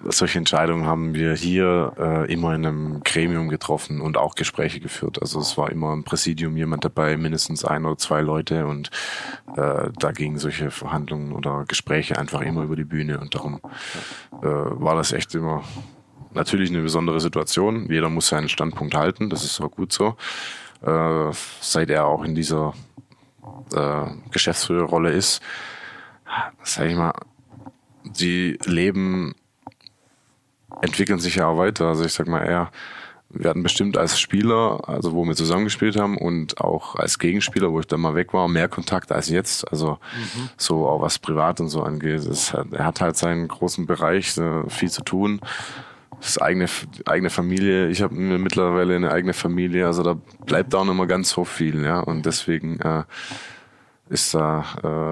Solche Entscheidungen haben wir hier äh, immer in einem Gremium getroffen und auch Gespräche geführt. Also es war immer im Präsidium jemand dabei, mindestens ein oder zwei Leute und äh, da gingen solche Verhandlungen oder Gespräche einfach immer über die Bühne und darum äh, war das echt immer natürlich eine besondere Situation. Jeder muss seinen Standpunkt halten, das ist auch gut so. Äh, seit er auch in dieser äh, Geschäftsführerrolle ist, sag ich mal, die Leben entwickeln sich ja auch weiter. Also ich sag mal eher, wir hatten bestimmt als Spieler, also wo wir zusammengespielt haben und auch als Gegenspieler, wo ich dann mal weg war, mehr Kontakt als jetzt. Also mhm. so auch was privat und so angeht. Es, er hat halt seinen großen Bereich, äh, viel zu tun. Das eigene, eigene Familie. Ich habe mittlerweile eine eigene Familie, also da bleibt auch nicht mehr ganz so viel, ja. Und deswegen äh, ist da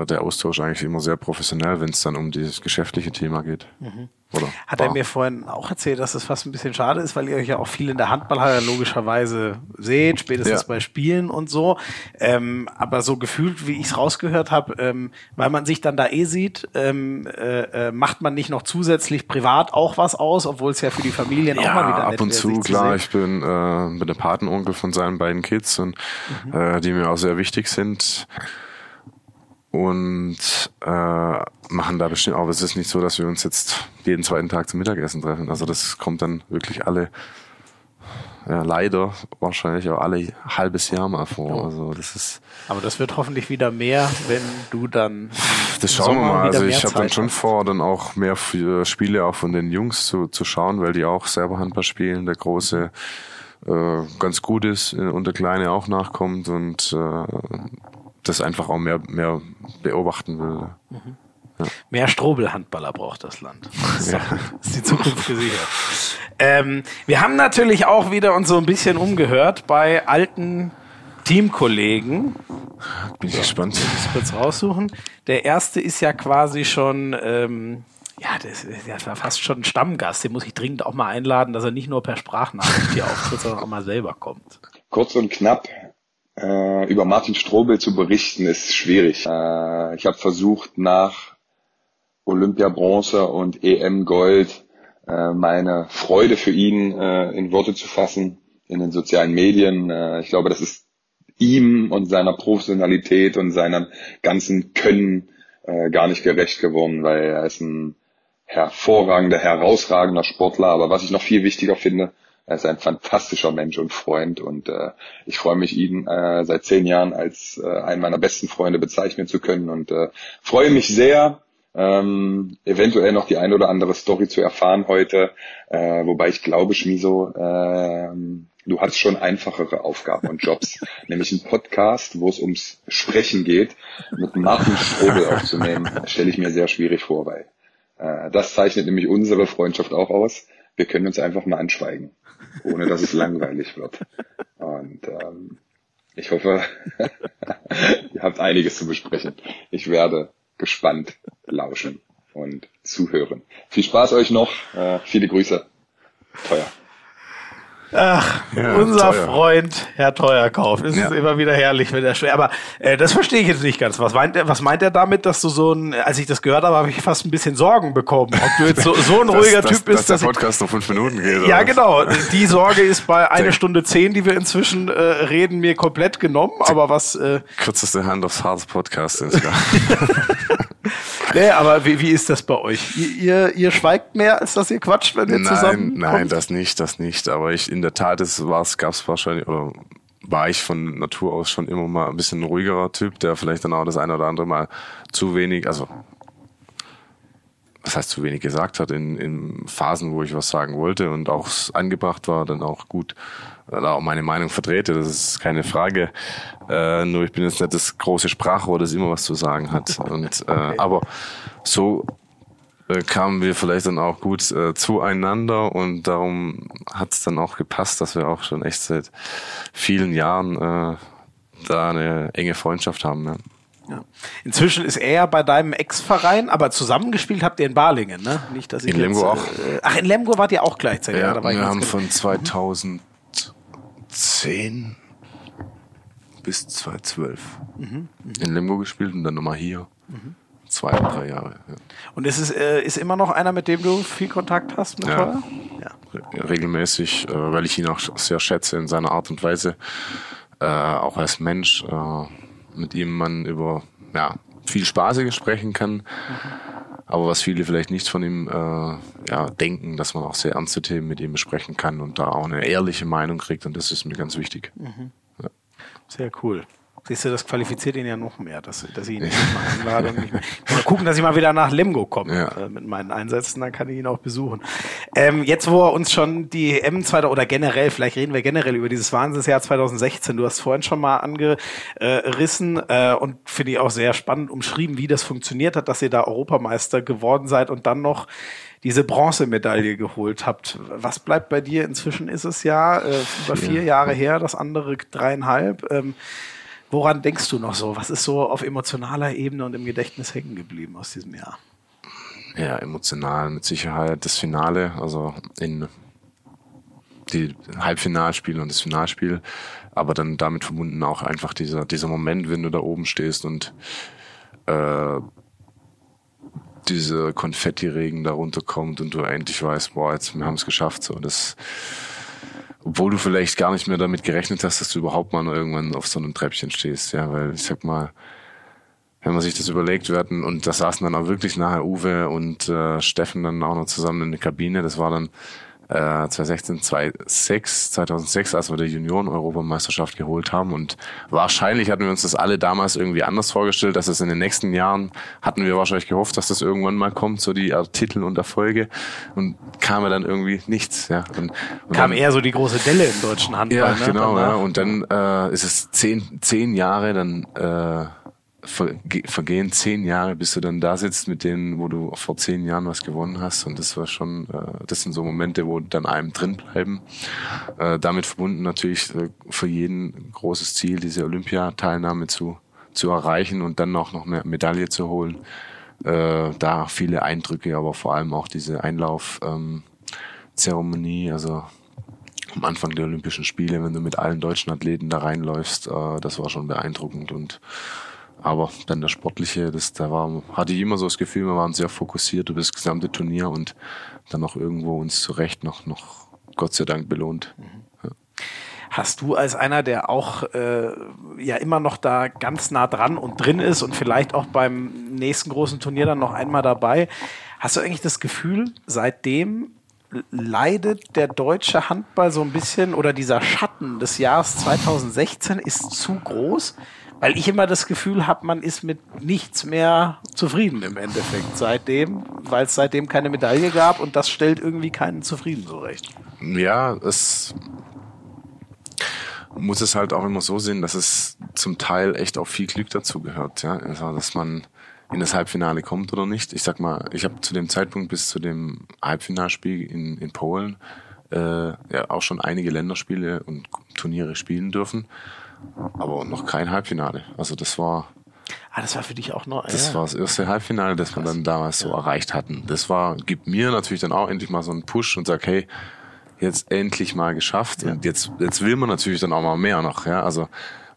äh, der Austausch eigentlich immer sehr professionell, wenn es dann um dieses geschäftliche Thema geht. Mhm. Oder Hat war. er mir vorhin auch erzählt, dass es fast ein bisschen schade ist, weil ihr euch ja auch viel in der Handballhalle logischerweise seht, spätestens ja. bei Spielen und so. Ähm, aber so gefühlt, wie ich es rausgehört habe, ähm, weil man sich dann da eh sieht, ähm, äh, äh, macht man nicht noch zusätzlich privat auch was aus, obwohl es ja für die Familien ja, auch mal wieder ab und zu, klar. Ich bin, äh, bin der Patenonkel von seinen beiden Kids und mhm. äh, die mir auch sehr wichtig sind und äh, machen da bestimmt auch. Es ist nicht so, dass wir uns jetzt jeden zweiten Tag zum Mittagessen treffen. Also das kommt dann wirklich alle, ja, leider wahrscheinlich auch alle halbes Jahr mal vor. Also das ist. Aber das wird hoffentlich wieder mehr, wenn du dann. Das schauen wir mal. Also ich habe dann schon vor, dann auch mehr Spiele auch von den Jungs zu, zu schauen, weil die auch selber Handball spielen. Der große äh, ganz gut ist und der Kleine auch nachkommt und äh, das einfach auch mehr, mehr beobachten will. Mhm. Ja. Mehr Strobel-Handballer braucht das Land. (laughs) Das ist, ja. ist die Zukunft gesichert. Ähm, wir haben natürlich auch wieder uns so ein bisschen umgehört bei alten Teamkollegen. Bin ich so, gespannt. Ich kurz raussuchen. Der erste ist ja quasi schon, ähm, ja, das, das war fast schon ein Stammgast. Den muss ich dringend auch mal einladen, dass er nicht nur per Sprachnachricht hier auftritt, sondern auch mal selber kommt. Kurz und knapp. Äh, über Martin Strobel zu berichten ist schwierig. Äh, ich habe versucht nach Olympia Bronze und EM Gold äh, meine Freude für ihn äh, in Worte zu fassen in den sozialen Medien. Äh, ich glaube, das ist ihm und seiner Professionalität und seinem ganzen Können äh, gar nicht gerecht geworden, weil er ist ein hervorragender, herausragender Sportler. Aber was ich noch viel wichtiger finde, er ist ein fantastischer Mensch und Freund und äh, ich freue mich, ihn äh, seit zehn Jahren als äh, einen meiner besten Freunde bezeichnen zu können und äh, freue mich sehr, ähm, eventuell noch die eine oder andere Story zu erfahren heute, äh, wobei ich glaube, Schmiso, äh, du hast schon einfachere Aufgaben und Jobs, (laughs) nämlich einen Podcast, wo es ums Sprechen geht, mit Martin Strobel aufzunehmen, (laughs) stelle ich mir sehr schwierig vor, weil äh, das zeichnet nämlich unsere Freundschaft auch aus. Wir können uns einfach mal anschweigen ohne dass es langweilig wird. Und ähm, ich hoffe, (laughs) ihr habt einiges zu besprechen. Ich werde gespannt lauschen und zuhören. Viel Spaß euch noch. Äh, viele Grüße. Teuer. Ach, ja, unser teuer. Freund Herr Teuerkauf. Es ja. ist immer wieder herrlich, wenn er schwer. Aber äh, das verstehe ich jetzt nicht ganz. Was meint er? Was meint er damit, dass du so ein? Als ich das gehört habe, habe ich fast ein bisschen Sorgen bekommen, ob du jetzt so, so ein (laughs) ruhiger das, Typ bist, dass, dass der Podcast noch fünf Minuten geht. Ja, oder? genau. Die Sorge ist bei (laughs) eine Stunde zehn, die wir inzwischen äh, reden, mir komplett genommen. Aber was? Äh, kürzeste Hand aufs Harz Podcast. (laughs) nee, aber wie, wie ist das bei euch? Ihr, ihr, ihr schweigt mehr, als dass ihr quatscht, wenn ihr nein, zusammen Nein, das nicht, das nicht. Aber ich in der Tat, es gab es wahrscheinlich, oder war ich von Natur aus schon immer mal ein bisschen ein ruhigerer Typ, der vielleicht dann auch das eine oder andere Mal zu wenig, also was heißt zu wenig gesagt hat, in, in Phasen, wo ich was sagen wollte und auch angebracht war, dann auch gut auch meine Meinung vertrete, das ist keine Frage. Äh, nur ich bin jetzt nicht das große Sprachrohr, das immer was zu sagen hat. (laughs) Und, äh, okay. Aber so äh, kamen wir vielleicht dann auch gut äh, zueinander und darum hat es dann auch gepasst, dass wir auch schon echt seit vielen Jahren äh, da eine enge Freundschaft haben. Ja. Ja. Inzwischen ist er bei deinem Ex-Verein, aber zusammengespielt habt ihr in Balingen, ne? Nicht, dass ich in Lemgo auch. Äh, ach, in Lemgo wart ihr auch gleichzeitig. Ja, ja wir haben von 2000 2010 bis 2012 mhm, in Lemgo gespielt und dann nochmal hier. Mhm. zwei drei Jahre. Ja. Und ist es äh, ist immer noch einer, mit dem du viel Kontakt hast mit ja. ja. Regelmäßig, äh, weil ich ihn auch sehr schätze in seiner Art und Weise, äh, auch als Mensch, äh, mit ihm man über ja, viel Spaßiges sprechen kann. Mhm. Aber was viele vielleicht nicht von ihm äh, ja, denken, dass man auch sehr ernste Themen mit ihm besprechen kann und da auch eine ehrliche Meinung kriegt. Und das ist mir ganz wichtig. Mhm. Ja. Sehr cool. Siehst du, das qualifiziert ihn ja noch mehr, dass, dass ich ihn (laughs) nicht mal einlade. Und nicht mehr. Mal gucken, dass ich mal wieder nach Lemgo komme ja. äh, mit meinen Einsätzen, dann kann ich ihn auch besuchen. Ähm, jetzt, wo er uns schon die M2 oder generell, vielleicht reden wir generell über dieses Wahnsinnsjahr 2016. Du hast vorhin schon mal angerissen äh, und finde ich auch sehr spannend umschrieben, wie das funktioniert hat, dass ihr da Europameister geworden seid und dann noch diese Bronzemedaille geholt habt. Was bleibt bei dir? Inzwischen ist es ja äh, über vier Jahre her, das andere dreieinhalb. Ähm, Woran denkst du noch so? Was ist so auf emotionaler Ebene und im Gedächtnis hängen geblieben aus diesem Jahr? Ja, emotional mit Sicherheit das Finale, also in die Halbfinalspiele und das Finalspiel, aber dann damit verbunden auch einfach dieser, dieser Moment, wenn du da oben stehst und äh, diese Konfetti-Regen da runterkommt und du endlich weißt, boah, jetzt wir haben es geschafft. So, das obwohl du vielleicht gar nicht mehr damit gerechnet hast, dass du überhaupt mal irgendwann auf so einem Treppchen stehst, ja, weil ich sag mal, wenn man sich das überlegt, wir hatten, und da saßen dann auch wirklich nachher Uwe und äh, Steffen dann auch noch zusammen in der Kabine, das war dann äh, 2016, 2006, 2006, als wir die Junioren-Europameisterschaft geholt haben. Und wahrscheinlich hatten wir uns das alle damals irgendwie anders vorgestellt, dass es in den nächsten Jahren hatten wir wahrscheinlich gehofft, dass das irgendwann mal kommt, so die Titel und Erfolge. Und kam ja dann irgendwie nichts. Ja. Und, und kam dann, eher so die große Delle im deutschen Handball. Ja, ne? genau. Ja. Und dann äh, ist es zehn, zehn Jahre, dann äh, vergehen zehn Jahre, bis du dann da sitzt mit denen, wo du vor zehn Jahren was gewonnen hast. Und das war schon, äh, das sind so Momente, wo dann einem drin bleiben. Äh, damit verbunden natürlich äh, für jeden großes Ziel, diese Olympiateilnahme zu, zu erreichen und dann auch noch eine Medaille zu holen. Da viele Eindrücke, aber vor allem auch diese Einlaufzeremonie, ähm, also am Anfang der Olympischen Spiele, wenn du mit allen deutschen Athleten da reinläufst, das war schon beeindruckend und aber dann der Sportliche, das, da war, hatte ich immer so das Gefühl, wir waren sehr fokussiert über das gesamte Turnier und dann auch irgendwo uns zu Recht noch, noch Gott sei Dank belohnt. Ja. Hast du als einer, der auch äh, ja immer noch da ganz nah dran und drin ist und vielleicht auch beim nächsten großen Turnier dann noch einmal dabei, hast du eigentlich das Gefühl, seitdem leidet der deutsche Handball so ein bisschen oder dieser Schatten des Jahres 2016 ist zu groß? Weil ich immer das Gefühl habe, man ist mit nichts mehr zufrieden im Endeffekt seitdem, weil es seitdem keine Medaille gab und das stellt irgendwie keinen zufrieden so recht. Ja, es muss es halt auch immer so sehen, dass es zum Teil echt auch viel Glück dazu gehört, ja, also dass man in das Halbfinale kommt oder nicht. Ich sag mal, ich habe zu dem Zeitpunkt bis zu dem Halbfinalspiel in, in Polen äh, ja auch schon einige Länderspiele und Turniere spielen dürfen aber noch kein Halbfinale. Also das war. Ah, das war für dich auch noch. Das ja. war das erste Halbfinale, das wir dann damals so erreicht hatten. Das war, gibt mir natürlich dann auch endlich mal so einen Push und sagt, hey, jetzt endlich mal geschafft. Ja. Und jetzt, jetzt will man natürlich dann auch mal mehr noch, ja. Also,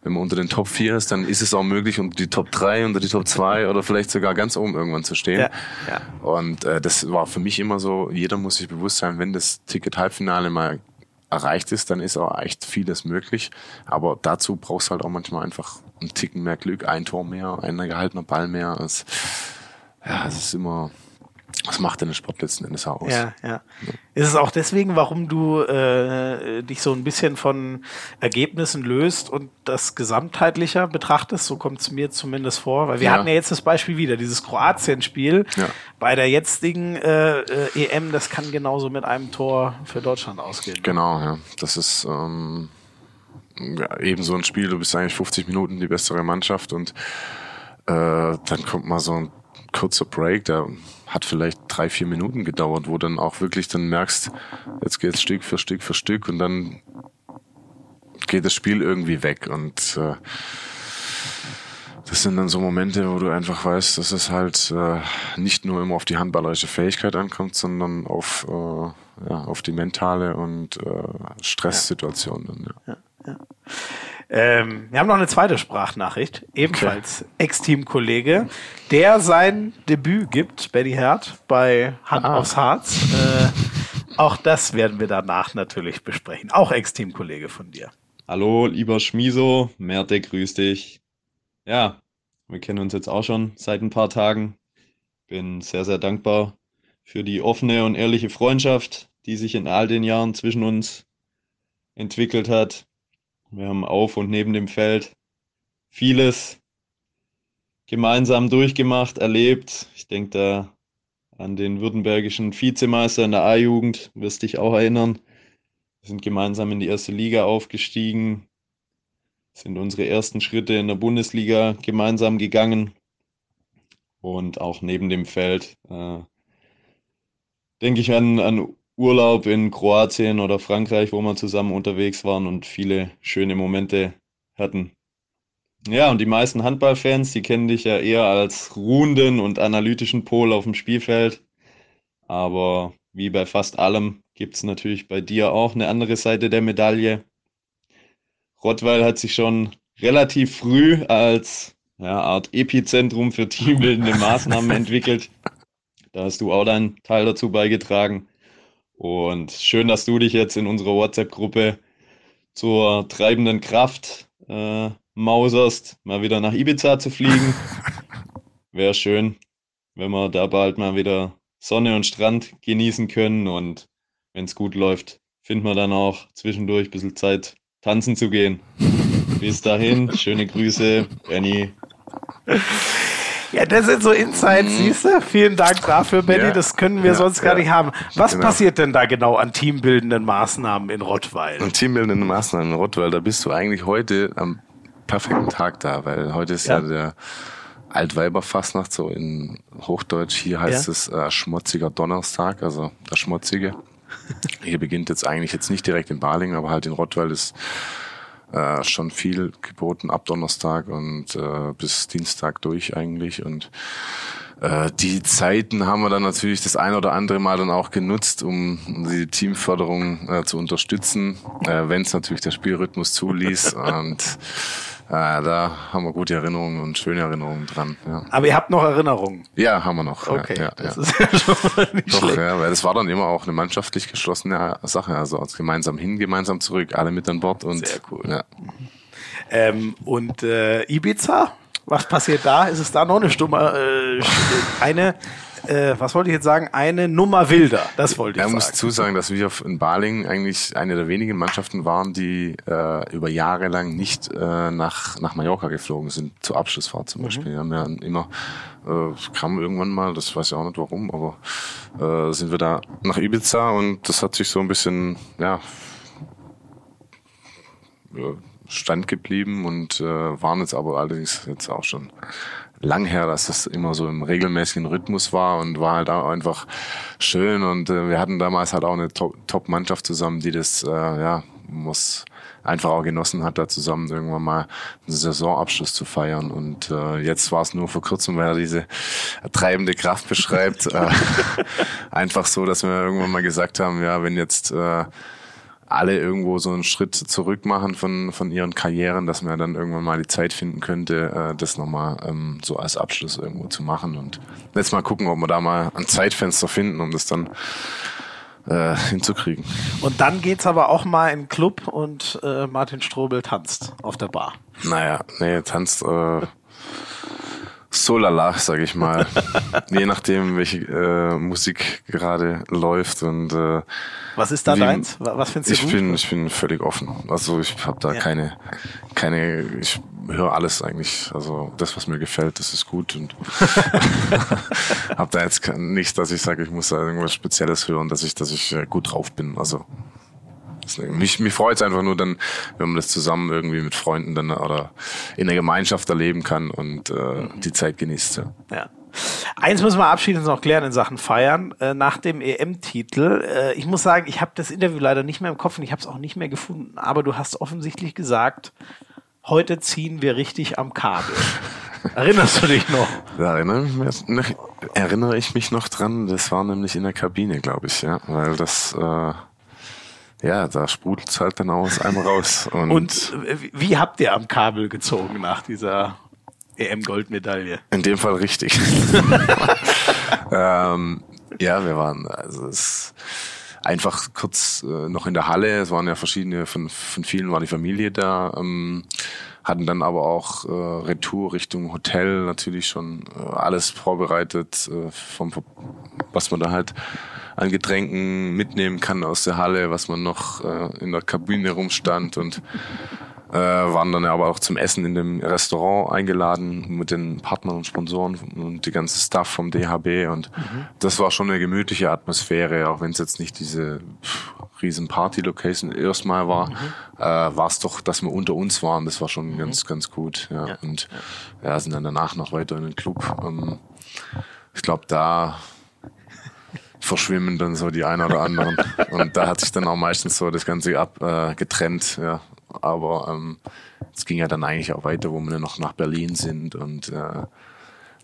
wenn man unter den Top 4 ist, dann ist es auch möglich, unter die Top 3, unter die Top 2 oder vielleicht sogar ganz oben irgendwann zu stehen. Ja. Ja. Und äh, das war für mich immer so, jeder muss sich bewusst sein, wenn das Ticket Halbfinale mal erreicht ist, dann ist auch echt vieles möglich. Aber dazu brauchst du halt auch manchmal einfach einen Ticken mehr Glück, ein Tor mehr, ein gehaltener Ball mehr. Es, ja, es ist immer, was macht denn der Sport letzten Endes aus? Ja, ja, ja. Ist es auch deswegen, warum du äh, dich so ein bisschen von Ergebnissen löst und das gesamtheitlicher betrachtest? So kommt es mir zumindest vor. Weil wir ja. hatten ja jetzt das Beispiel wieder, dieses Kroatien-Spiel ja. bei der jetzigen äh, äh, EM, das kann genauso mit einem Tor für Deutschland ausgehen. Genau, ja. Das ist ähm, ja, eben so ein Spiel, du bist eigentlich 50 Minuten die bessere Mannschaft und äh, dann kommt mal so ein kurzer Break, der hat vielleicht drei, vier Minuten gedauert, wo dann auch wirklich dann merkst, jetzt geht's Stück für Stück für Stück und dann geht das Spiel irgendwie weg und äh, das sind dann so Momente, wo du einfach weißt, dass es halt äh, nicht nur immer auf die handballerische Fähigkeit ankommt, sondern auf, äh, ja, auf die mentale und äh, Stresssituation. Ja. Ja, ja. Ähm, wir haben noch eine zweite Sprachnachricht, ebenfalls okay. Ex-Team-Kollege, der sein Debüt gibt, Benny Herd, bei Hand ah. aufs Harz. Äh, auch das werden wir danach natürlich besprechen. Auch Ex-Team-Kollege von dir. Hallo, lieber Schmiso, Merte, grüß dich. Ja, wir kennen uns jetzt auch schon seit ein paar Tagen. Bin sehr, sehr dankbar für die offene und ehrliche Freundschaft, die sich in all den Jahren zwischen uns entwickelt hat. Wir haben auf und neben dem Feld vieles gemeinsam durchgemacht, erlebt. Ich denke da an den württembergischen Vizemeister in der A-Jugend, wirst dich auch erinnern. Wir sind gemeinsam in die erste Liga aufgestiegen, sind unsere ersten Schritte in der Bundesliga gemeinsam gegangen und auch neben dem Feld äh, denke ich an, an Urlaub in Kroatien oder Frankreich, wo wir zusammen unterwegs waren und viele schöne Momente hatten. Ja, und die meisten Handballfans, die kennen dich ja eher als ruhenden und analytischen Pol auf dem Spielfeld. Aber wie bei fast allem gibt es natürlich bei dir auch eine andere Seite der Medaille. Rottweil hat sich schon relativ früh als ja, Art Epizentrum für (laughs) teambildende Maßnahmen entwickelt. Da hast du auch deinen Teil dazu beigetragen. Und schön, dass du dich jetzt in unserer WhatsApp-Gruppe zur treibenden Kraft äh, mauserst, mal wieder nach Ibiza zu fliegen. (laughs) Wäre schön, wenn wir da bald mal wieder Sonne und Strand genießen können. Und wenn es gut läuft, finden wir dann auch zwischendurch ein bisschen Zeit, tanzen zu gehen. Bis dahin, schöne Grüße, Benny. (laughs) Ja, das sind so Insights, mhm. siehst du? Vielen Dank dafür, Benny. Ja, das können wir ja, sonst gar ja. nicht haben. Was genau. passiert denn da genau an teambildenden Maßnahmen in Rottweil? An teambildenden Maßnahmen in Rottweil, da bist du eigentlich heute am perfekten Tag da, weil heute ist ja, der Altweiberfastnacht, so in Hochdeutsch. Hier heißt es äh, schmutziger Donnerstag, also der Schmutzige. (laughs) Hier beginnt jetzt eigentlich jetzt nicht direkt in Baling, aber halt in Rottweil ist äh, schon viel geboten ab Donnerstag und äh, bis Dienstag durch eigentlich und äh, die Zeiten haben wir dann natürlich das ein oder andere Mal dann auch genutzt, um die Teamförderung äh, zu unterstützen, äh, wenn es natürlich der Spielrhythmus (laughs) zuließ. und äh, da haben wir gute Erinnerungen und schöne Erinnerungen dran. Ja. Aber ihr habt noch Erinnerungen? Ja, haben wir noch. Okay, ja, das ja. ist (laughs) ja schon mal nicht Doch, schlecht. Ja, weil das war dann immer auch eine mannschaftlich geschlossene Sache. Also gemeinsam hin, gemeinsam zurück, alle mit an Bord. Und, Sehr cool. Ja. Ähm, und äh, Ibiza? Was passiert da? Ist es da noch eine Stumme, äh, eine äh, was wollte ich jetzt sagen, eine Nummer wilder. Das wollte ich sagen. Ich muss zusagen, dass wir in Baling eigentlich eine der wenigen Mannschaften waren, die äh, über Jahre lang nicht äh, nach, nach Mallorca geflogen sind, zur Abschlussfahrt zum mhm. Beispiel. Wir haben ja immer, äh, kam irgendwann mal, das weiß ich auch nicht warum, aber äh, sind wir da nach Ibiza und das hat sich so ein bisschen, ja, stand geblieben und äh, waren jetzt aber allerdings jetzt auch schon lang her, dass das immer so im regelmäßigen Rhythmus war und war halt auch einfach schön und äh, wir hatten damals halt auch eine Top-Mannschaft zusammen, die das, äh, ja, muss einfach auch genossen hat, da zusammen irgendwann mal einen Saisonabschluss zu feiern. Und äh, jetzt war es nur vor kurzem, weil er diese treibende Kraft beschreibt, (laughs) äh, einfach so, dass wir irgendwann mal gesagt haben, ja, wenn jetzt äh, alle irgendwo so einen Schritt zurück machen von, von ihren Karrieren, dass man dann irgendwann mal die Zeit finden könnte, äh, das nochmal ähm, so als Abschluss irgendwo zu machen. Und jetzt mal gucken, ob wir da mal ein Zeitfenster finden, um das dann äh, hinzukriegen. Und dann geht's aber auch mal in den Club und äh, Martin Strobel tanzt auf der Bar. Naja, nee, tanzt äh, so lala, sag ich mal. (laughs) Je nachdem, welche äh, Musik gerade läuft und äh, was ist da wie, deins? Was findest du ich gut? Bin, ich bin völlig offen. Also ich habe da ja. keine, keine, ich höre alles eigentlich. Also das, was mir gefällt, das ist gut und (laughs) (laughs) habe da jetzt nichts, dass ich sage, ich muss da irgendwas Spezielles hören, dass ich, dass ich äh, gut drauf bin. Also mich, mich freut es einfach nur dann, wenn man das zusammen irgendwie mit Freunden dann oder in der Gemeinschaft erleben kann und äh, die Zeit genießt. Ja. ja. Eins müssen wir abschließend noch klären in Sachen Feiern. Äh, nach dem EM-Titel, äh, ich muss sagen, ich habe das Interview leider nicht mehr im Kopf und ich habe es auch nicht mehr gefunden, aber du hast offensichtlich gesagt, heute ziehen wir richtig am Kabel. (laughs) Erinnerst du dich noch? Da erinnere, erinnere ich mich noch dran. Das war nämlich in der Kabine, glaube ich, ja, weil das äh, ja, da sprudelt es halt dann aus einem raus. Und, und äh, wie habt ihr am Kabel gezogen nach dieser EM-Goldmedaille? In dem Fall richtig. (laughs) ähm, ja, wir waren, also es einfach kurz äh, noch in der Halle. Es waren ja verschiedene, von, von vielen war die Familie da. Ähm, hatten dann aber auch äh, Retour Richtung Hotel natürlich schon äh, alles vorbereitet, äh, vom, was man da halt an Getränken mitnehmen kann aus der Halle, was man noch äh, in der Kabine rumstand und äh, waren dann aber auch zum Essen in dem Restaurant eingeladen mit den Partnern und Sponsoren und die ganze Staff vom DHB und mhm. das war schon eine gemütliche Atmosphäre, auch wenn es jetzt nicht diese pff, riesen Party-Location erstmal war, mhm. äh, war es doch, dass wir unter uns waren, das war schon mhm. ganz, ganz gut. Ja. ja. Und ja, sind dann danach noch weiter in den Club. Ähm, ich glaube, da verschwimmen dann so die einen oder anderen. (laughs) Und da hat sich dann auch meistens so das Ganze ab äh, getrennt, ja. Aber ähm, es ging ja dann eigentlich auch weiter, wo wir noch nach Berlin sind und äh,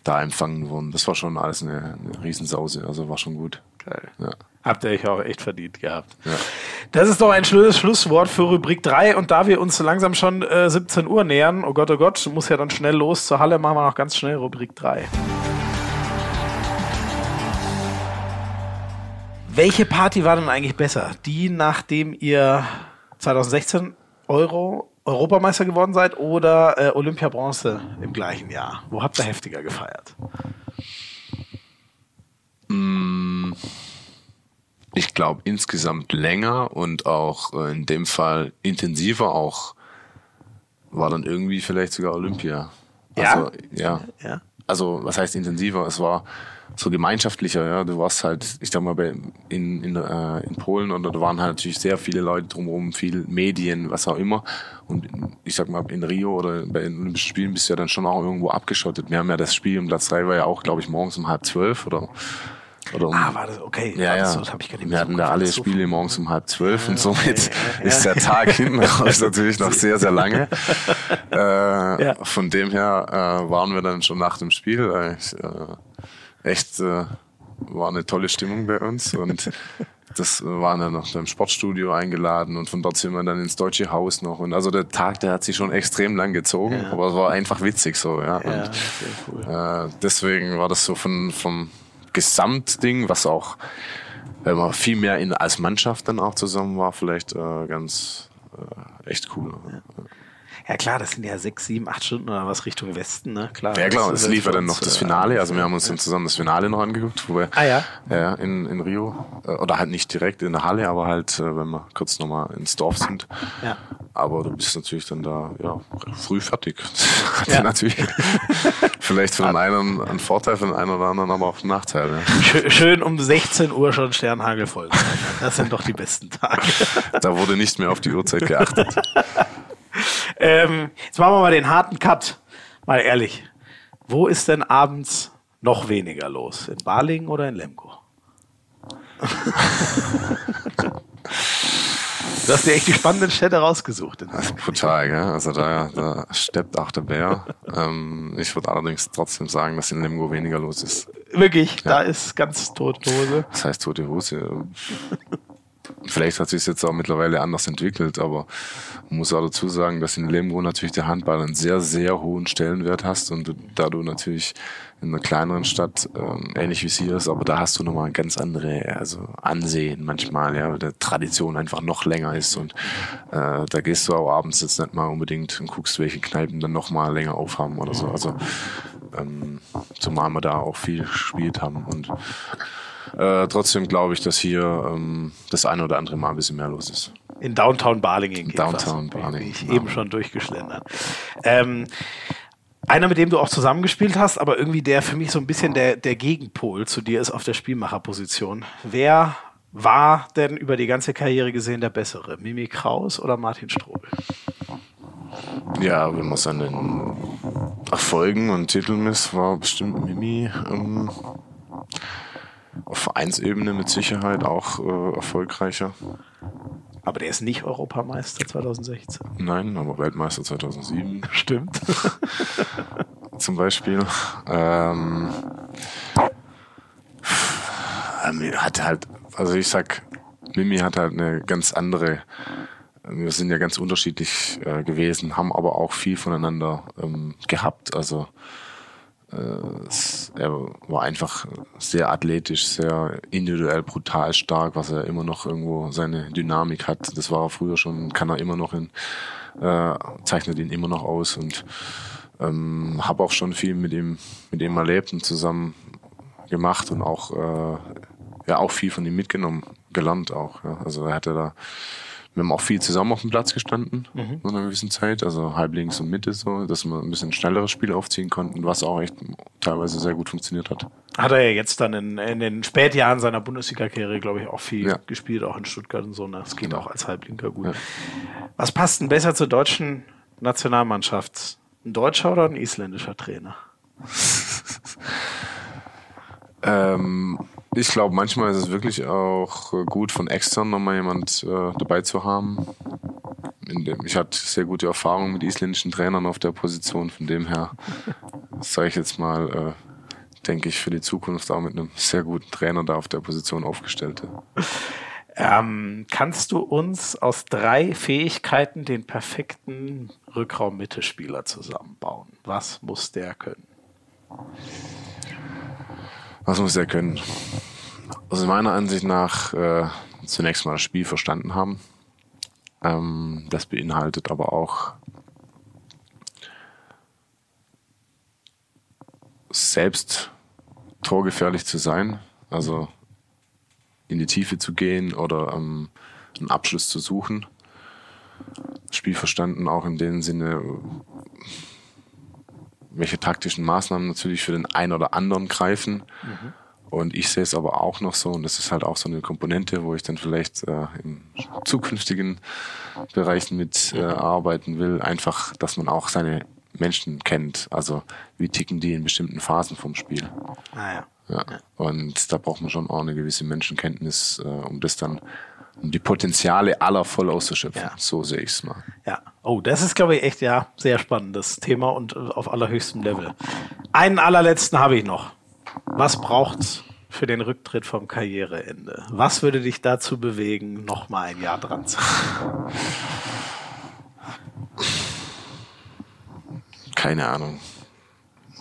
da empfangen wurden. Das war schon alles eine, eine Riesensause, also war schon gut. Geil. Ja. Habt ihr euch auch echt verdient gehabt. Ja. Das ist doch ein schönes Schlusswort für Rubrik 3. Und da wir uns langsam schon äh, 17 Uhr nähern, oh Gott, oh Gott, muss ja dann schnell los zur Halle, machen wir noch ganz schnell Rubrik 3. Welche Party war denn eigentlich besser? Die, nachdem ihr 2016 Euro Europameister geworden seid oder äh, Olympia Bronze im gleichen Jahr? Wo habt ihr heftiger gefeiert? Mm, ich glaube insgesamt länger und auch äh, in dem Fall intensiver auch war dann irgendwie vielleicht sogar Olympia. Ja. Also, ja. ja. Also was heißt intensiver? Es war so gemeinschaftlicher, ja. Du warst halt, ich sag mal, bei, in, in, äh, in Polen und da waren halt natürlich sehr viele Leute drumherum, viel Medien, was auch immer. Und ich sag mal, in Rio oder bei den Olympischen Spielen bist du ja dann schon auch irgendwo abgeschottet. Wir haben ja das Spiel im Platz 3 war ja auch, glaube ich, morgens um halb zwölf oder oder um, ah, war das okay? Ja, ja. So, ich gar nicht Wir hatten da alle Spiele morgens um halb zwölf ja, und somit okay, ja, ist der Tag (laughs) hinten raus natürlich noch sehr, sehr lange. äh, ja. Von dem her äh, waren wir dann schon nach dem Spiel. Äh, echt äh, war eine tolle Stimmung bei uns und (laughs) das waren dann noch im Sportstudio eingeladen und von dort sind wir dann ins Deutsche Haus noch und also der Tag, der hat sich schon extrem lang gezogen, ja. aber es war einfach witzig so, ja. ja und, cool. äh, deswegen war das so von vom Gesamtding, was auch wenn man viel mehr in, als Mannschaft dann auch zusammen war, vielleicht äh, ganz äh, echt cool. Ja. Ja klar, das sind ja sechs, sieben, acht Stunden oder was Richtung Westen, ne? Klar. Ja klar, es lief ja dann noch das Finale. Also wir haben uns dann zusammen das Finale noch angeguckt, wo wir ah, ja? Ja, in, in Rio. Äh, oder halt nicht direkt in der Halle, aber halt, äh, wenn wir kurz nochmal ins Dorf sind. Ja. Aber du bist natürlich dann da ja, früh fertig. (laughs) ja. natürlich (laughs) vielleicht für den einen ein Vorteil, den einen oder anderen aber auch ein Nachteil. Ja. Schön um 16 Uhr schon Sternhagel voll. Das sind doch die besten Tage. Da wurde nicht mehr auf die Uhrzeit geachtet. (laughs) ähm, jetzt machen wir mal den harten Cut. Mal ehrlich. Wo ist denn abends noch weniger los? In Balingen oder in Lemgo? (laughs) Du hast dir echt die spannenden Städte rausgesucht. Das ist brutal, gell? Also da, da steppt auch der Bär. Ähm, ich würde allerdings trotzdem sagen, dass in Lemgo weniger los ist. Wirklich, ja. da ist ganz tote Hose. Das heißt tote Hose. Vielleicht hat sich jetzt auch mittlerweile anders entwickelt, aber man muss auch dazu sagen, dass in Lemgo natürlich der Handball einen sehr, sehr hohen Stellenwert hast und da du natürlich in einer kleineren Stadt, ähm, ähnlich wie es hier ist, aber da hast du nochmal ganz andere also Ansehen manchmal, ja, weil der Tradition einfach noch länger ist und äh, da gehst du auch abends jetzt nicht mal unbedingt und guckst, welche Kneipen dann nochmal länger aufhaben oder so. Also ähm, zumal wir da auch viel gespielt haben und äh, trotzdem glaube ich, dass hier ähm, das eine oder andere Mal ein bisschen mehr los ist. In Downtown Balingen. Downtown Balingen. Ich genau. eben schon durchgeschlendert. Ähm, einer, mit dem du auch zusammengespielt hast, aber irgendwie der für mich so ein bisschen der, der Gegenpol zu dir ist auf der Spielmacherposition. Wer war denn über die ganze Karriere gesehen der Bessere? Mimi Kraus oder Martin Strobel? Ja, wenn man es an den Erfolgen und Titeln misst, war bestimmt Mimi ähm, auf Vereinsebene mit Sicherheit auch äh, erfolgreicher. Aber der ist nicht Europameister 2016. Nein, aber Weltmeister 2007. (laughs) Stimmt. (laughs) Zum Beispiel. Ähm, hat halt, also ich sag, Mimi hat halt eine ganz andere, wir sind ja ganz unterschiedlich äh, gewesen, haben aber auch viel voneinander ähm, gehabt. Also er war einfach sehr athletisch, sehr individuell, brutal stark, was er immer noch irgendwo seine Dynamik hat. Das war er früher schon, kann er immer noch in, äh, zeichnet ihn immer noch aus und ähm, habe auch schon viel mit ihm mit ihm erlebt und zusammen gemacht und auch äh, ja auch viel von ihm mitgenommen, gelernt auch. Ja. Also er hatte da wir haben auch viel zusammen auf dem Platz gestanden mhm. in einer gewissen Zeit, also halb links und Mitte so, dass wir ein bisschen schnelleres Spiel aufziehen konnten, was auch echt teilweise sehr gut funktioniert hat. Hat er ja jetzt dann in, in den Spätjahren seiner Bundesliga-Karriere, glaube ich, auch viel ja. gespielt, auch in Stuttgart und so. Ne? Das geht genau. auch als Halblinker gut. Ja. Was passt denn besser zur deutschen Nationalmannschaft? Ein deutscher oder ein isländischer Trainer? ähm, ich glaube, manchmal ist es wirklich auch gut, von extern nochmal jemand äh, dabei zu haben. Dem, ich hatte sehr gute Erfahrungen mit isländischen Trainern auf der Position, von dem her (laughs) sage ich jetzt mal, äh, denke ich für die Zukunft auch mit einem sehr guten Trainer da auf der Position aufgestellt. Ähm, kannst du uns aus drei Fähigkeiten den perfekten Rückraum-Mittelspieler zusammenbauen? Was muss der können? Was muss er können? Also meiner Ansicht nach äh, zunächst mal das Spiel verstanden haben. Ähm, das beinhaltet aber auch selbst torgefährlich zu sein, also in die Tiefe zu gehen oder ähm, einen Abschluss zu suchen. Spiel verstanden auch in dem Sinne, welche taktischen Maßnahmen natürlich für den einen oder anderen greifen. Mhm. Und ich sehe es aber auch noch so, und das ist halt auch so eine Komponente, wo ich dann vielleicht äh, in zukünftigen Bereichen mit äh, arbeiten will, einfach, dass man auch seine Menschen kennt. Also wie ticken die in bestimmten Phasen vom Spiel. Ah, ja. Ja. Und da braucht man schon auch eine gewisse Menschenkenntnis, äh, um das dann um die Potenziale aller voll auszuschöpfen. Ja. So sehe ich es mal. Ja. Oh, das ist, glaube ich, echt ja sehr spannendes Thema und äh, auf allerhöchstem Level. Einen allerletzten habe ich noch. Was braucht's für den Rücktritt vom Karriereende? Was würde dich dazu bewegen, noch mal ein Jahr dran zu sein? Keine Ahnung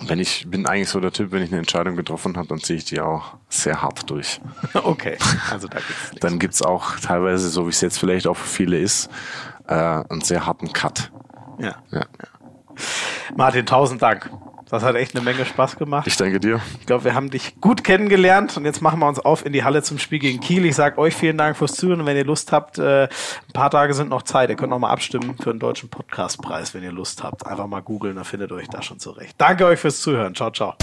wenn ich bin eigentlich so der Typ, wenn ich eine Entscheidung getroffen habe, dann ziehe ich die auch sehr hart durch. (laughs) Okay, also da gibt's. Dann gibt's auch teilweise, so wie es jetzt vielleicht auch für viele ist, äh, einen sehr harten Cut. Ja. ja. Martin, tausend Dank. Das hat echt eine Menge Spaß gemacht. Ich danke dir. Ich glaube, wir haben dich gut kennengelernt und jetzt machen wir uns auf in die Halle zum Spiel gegen Kiel. Ich sage euch vielen Dank fürs Zuhören und wenn ihr Lust habt, äh, ein paar Tage sind noch Zeit. Ihr könnt noch mal abstimmen für einen deutschen Podcastpreis, wenn ihr Lust habt. Einfach mal googeln, dann findet ihr euch da schon zurecht. Danke euch fürs Zuhören. Ciao, ciao.